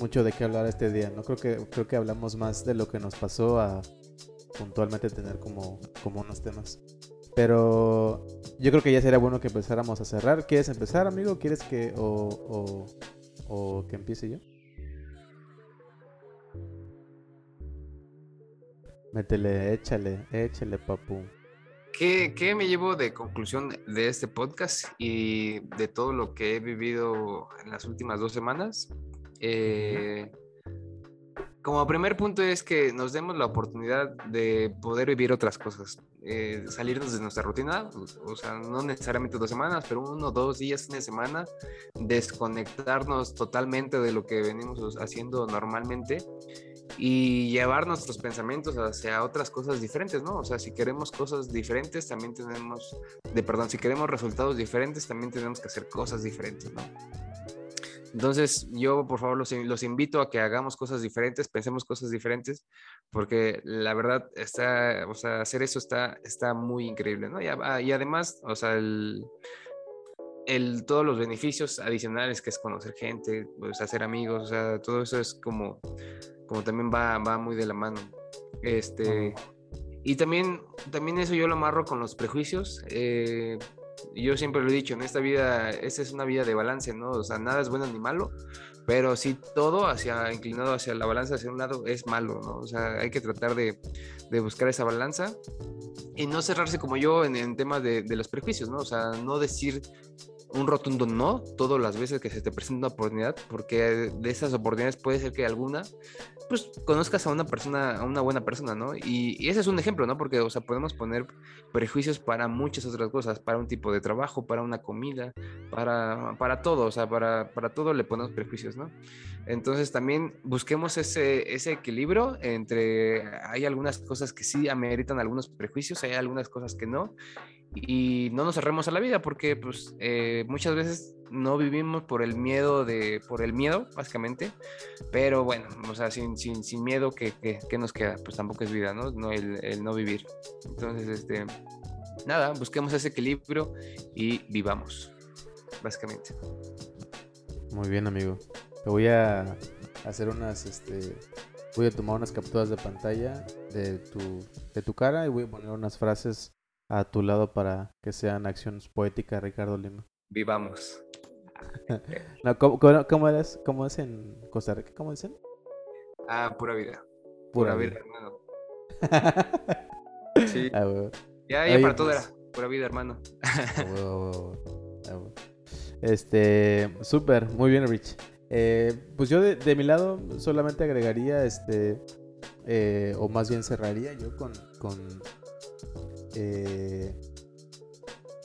[SPEAKER 1] mucho de qué hablar este día, ¿no? Creo que creo que hablamos más de lo que nos pasó a puntualmente tener como como unos temas. Pero yo creo que ya sería bueno que empezáramos a cerrar. ¿Quieres empezar, amigo? ¿Quieres que o, o, que empiece yo? Métele, échale, échale, papu.
[SPEAKER 2] ¿Qué, ¿Qué, me llevo de conclusión de este podcast y de todo lo que he vivido en las últimas dos semanas? Eh, como primer punto es que nos demos la oportunidad de poder vivir otras cosas, eh, salirnos de nuestra rutina, o sea, no necesariamente dos semanas, pero uno, dos días, una semana, desconectarnos totalmente de lo que venimos haciendo normalmente y llevar nuestros pensamientos hacia otras cosas diferentes, ¿no? O sea, si queremos cosas diferentes, también tenemos, de perdón, si queremos resultados diferentes, también tenemos que hacer cosas diferentes, ¿no? Entonces, yo por favor los, los, invito a que hagamos cosas diferentes, pensemos cosas diferentes, porque la verdad está, o sea, hacer eso está, está muy increíble, ¿no? Y, ah, y además, o sea, el, el, todos los beneficios adicionales que es conocer gente, pues, hacer amigos, o sea, todo eso es como, como también va, va muy de la mano. Este, y también, también eso yo lo amarro con los prejuicios. Eh, yo siempre lo he dicho, en esta vida, esta es una vida de balance, ¿no? O sea, nada es bueno ni malo, pero sí todo hacia, inclinado hacia la balanza, hacia un lado, es malo, ¿no? O sea, hay que tratar de, de buscar esa balanza y no cerrarse como yo en, en temas de, de, los prejuicios, ¿no? O sea, no decir un rotundo no todas las veces que se te presenta una oportunidad, porque de esas oportunidades puede ser que alguna, pues conozcas a una persona, a una buena persona, ¿no? Y, ese es un ejemplo, ¿no? Porque, o sea, podemos poner prejuicios para muchas otras cosas, para un tipo de trabajo, para una comida, para, para todo, o sea, para, para todo le ponemos prejuicios, ¿no? Entonces también busquemos ese, ese equilibrio entre, hay algunas cosas que sí ameritan algunos prejuicios, hay algunas cosas que no, y no nos cerremos a la vida porque pues eh, muchas veces no vivimos por el miedo de por el miedo básicamente pero bueno o sea sin, sin, sin miedo que, que, nos queda pues tampoco es vida no, no el, el, no vivir. Entonces este nada busquemos ese equilibrio y vivamos básicamente.
[SPEAKER 1] Muy bien amigo. Te voy a hacer unas, este, voy a tomar unas capturas de pantalla de tu, de tu cara y voy a poner unas frases a tu lado para que sean acciones poéticas, Ricardo Lima.
[SPEAKER 2] Vivamos. *laughs*
[SPEAKER 1] no, ¿cómo, cómo, cómo eres? ¿Cómo es en Costa Rica? ¿Cómo dicen?
[SPEAKER 2] Ah, pura vida.
[SPEAKER 1] Pura
[SPEAKER 2] Pura,
[SPEAKER 1] vida.
[SPEAKER 2] vida, hermano. *laughs* Sí.
[SPEAKER 1] Ah,
[SPEAKER 2] Ya, ya
[SPEAKER 1] Oye,
[SPEAKER 2] para todo
[SPEAKER 1] pues-
[SPEAKER 2] era. Pura vida, hermano.
[SPEAKER 1] Este, súper, muy bien, Rich. Eh, pues yo de, de mi lado solamente agregaría, este, eh, o más bien cerraría yo con, con eh,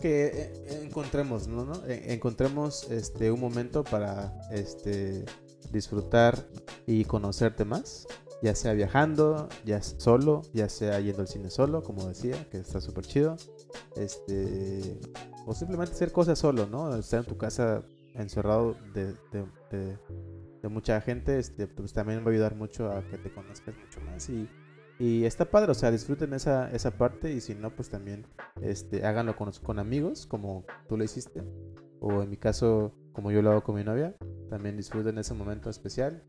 [SPEAKER 1] que eh, encontremos, ¿no? ¿no? Eh, Encontremos este, un momento para este, disfrutar y conocerte más, ya sea viajando, ya solo, ya sea yendo al cine solo, como decía, que está súper chido, este, o simplemente hacer cosas solo, ¿no? Estar en tu casa encerrado de mucha gente, este, pues también va a ayudar mucho a que te conozcas mucho más y, y está padre, o sea, disfruten esa, esa parte y si no, pues también este, háganlo con, con amigos, como tú lo hiciste, o en mi caso, como yo lo hago con mi novia, también disfruten ese momento especial.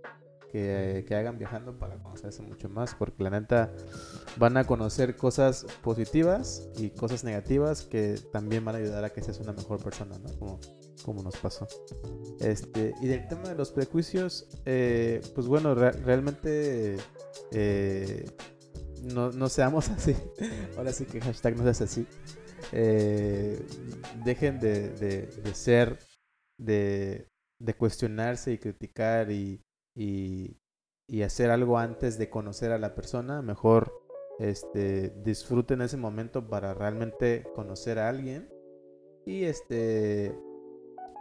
[SPEAKER 1] Que, que hagan viajando para conocerse mucho más, porque la neta van a conocer cosas positivas y cosas negativas que también van a ayudar a que seas una mejor persona, ¿no? Como, como nos pasó. Este, y del tema de los prejuicios, eh, pues bueno, re- realmente eh, no, no seamos *laughs* así. Ahora sí que hashtag no seas así. Eh, dejen de, de- de ser, de, de cuestionarse y criticar y, y, hacer algo antes de conocer a la persona. Mejor este, disfruten ese momento para realmente conocer a alguien. Y este.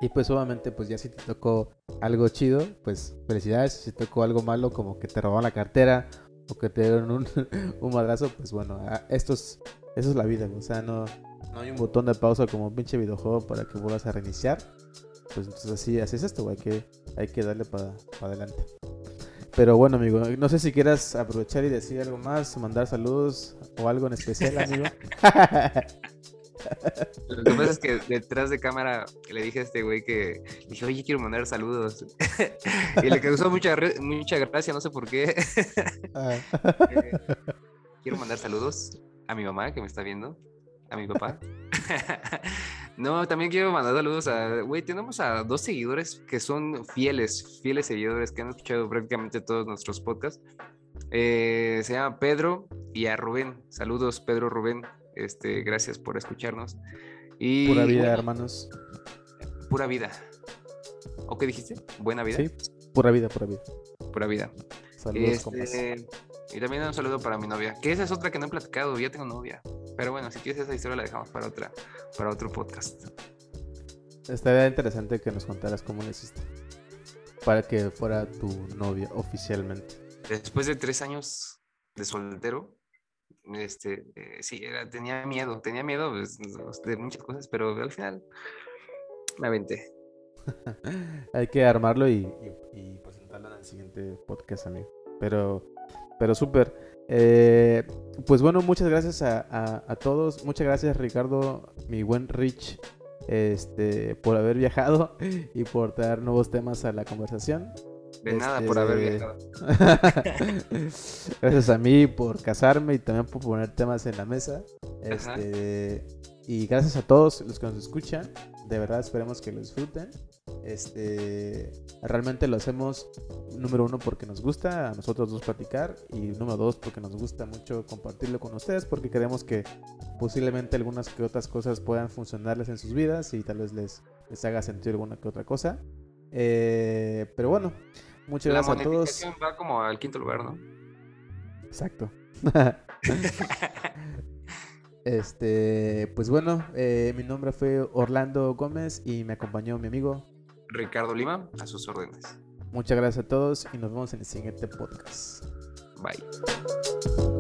[SPEAKER 1] Y pues obviamente, pues ya si te tocó algo chido, pues felicidades. Si tocó algo malo, como que te robaron la cartera o que te dieron un, *laughs* un madrazo, pues bueno, esto es, eso es la vida. O sea, no, no hay un botón de pausa como un pinche videojuego para que vuelvas a reiniciar. Pues entonces así, así es esto, güey. Que, hay que darle para adelante. Pero bueno, amigo, no sé si quieras aprovechar y decir algo más, mandar saludos o algo en especial, amigo. *laughs*
[SPEAKER 2] Lo que pasa es que detrás de cámara le dije a este güey que dije, oye, quiero mandar saludos. *laughs* y le causó mucha, mucha gracia, no sé por qué.
[SPEAKER 1] Ah. *laughs*
[SPEAKER 2] Eh, quiero mandar saludos a mi mamá que me está viendo, a mi papá. *laughs* no, también quiero mandar saludos a, güey, tenemos a dos seguidores que son fieles, fieles seguidores que han escuchado prácticamente todos nuestros podcasts. Eh, se llama Pedro y a Rubén. Saludos, Pedro, Rubén. Este, gracias por escucharnos. Y
[SPEAKER 1] Pura vida,
[SPEAKER 2] bueno,
[SPEAKER 1] hermanos.
[SPEAKER 2] Pura vida. ¿O qué dijiste? Buena vida.
[SPEAKER 1] Sí, pura vida, pura vida.
[SPEAKER 2] Pura vida.
[SPEAKER 1] Saludos.
[SPEAKER 2] Este, y también un saludo para mi novia, que esa es otra que no he platicado, ya tengo novia. Pero bueno, si quieres esa historia la dejamos para otra, para otro podcast.
[SPEAKER 1] Estaría interesante que nos contaras cómo lo hiciste. Para que fuera tu novia oficialmente.
[SPEAKER 2] Después de tres años de soltero, este, eh, sí, tenía miedo, tenía miedo pues, de muchas cosas, pero al final me aventé. *laughs*
[SPEAKER 1] Hay que armarlo y, presentarlo en el siguiente podcast, amigo. Pero, pero súper. Eh, pues bueno, muchas gracias a, a- a todos. Muchas gracias, Ricardo, mi buen Rich, este, por haber viajado *laughs* y por traer nuevos temas a la conversación.
[SPEAKER 2] De nada por haber
[SPEAKER 1] Este,
[SPEAKER 2] viajado. *laughs*
[SPEAKER 1] Gracias a mí por casarme y también por poner temas en la mesa. Este, y gracias a todos los que nos escuchan. De verdad esperemos que lo disfruten. Este, realmente lo hacemos número uno porque nos gusta a nosotros dos platicar y número dos porque nos gusta mucho compartirlo con ustedes porque creemos que posiblemente algunas que otras cosas puedan funcionarles en sus vidas y tal vez les, les haga sentir alguna que otra cosa. Eh, pero bueno, muchas
[SPEAKER 2] La
[SPEAKER 1] gracias a todos.
[SPEAKER 2] va como al quinto lugar, ¿no?
[SPEAKER 1] Exacto. *laughs* este, pues bueno, eh, mi nombre fue Orlando Gómez y me acompañó mi amigo.
[SPEAKER 2] Ricardo Lima, a sus órdenes.
[SPEAKER 1] Muchas gracias a todos y nos vemos en el siguiente podcast.
[SPEAKER 2] Bye.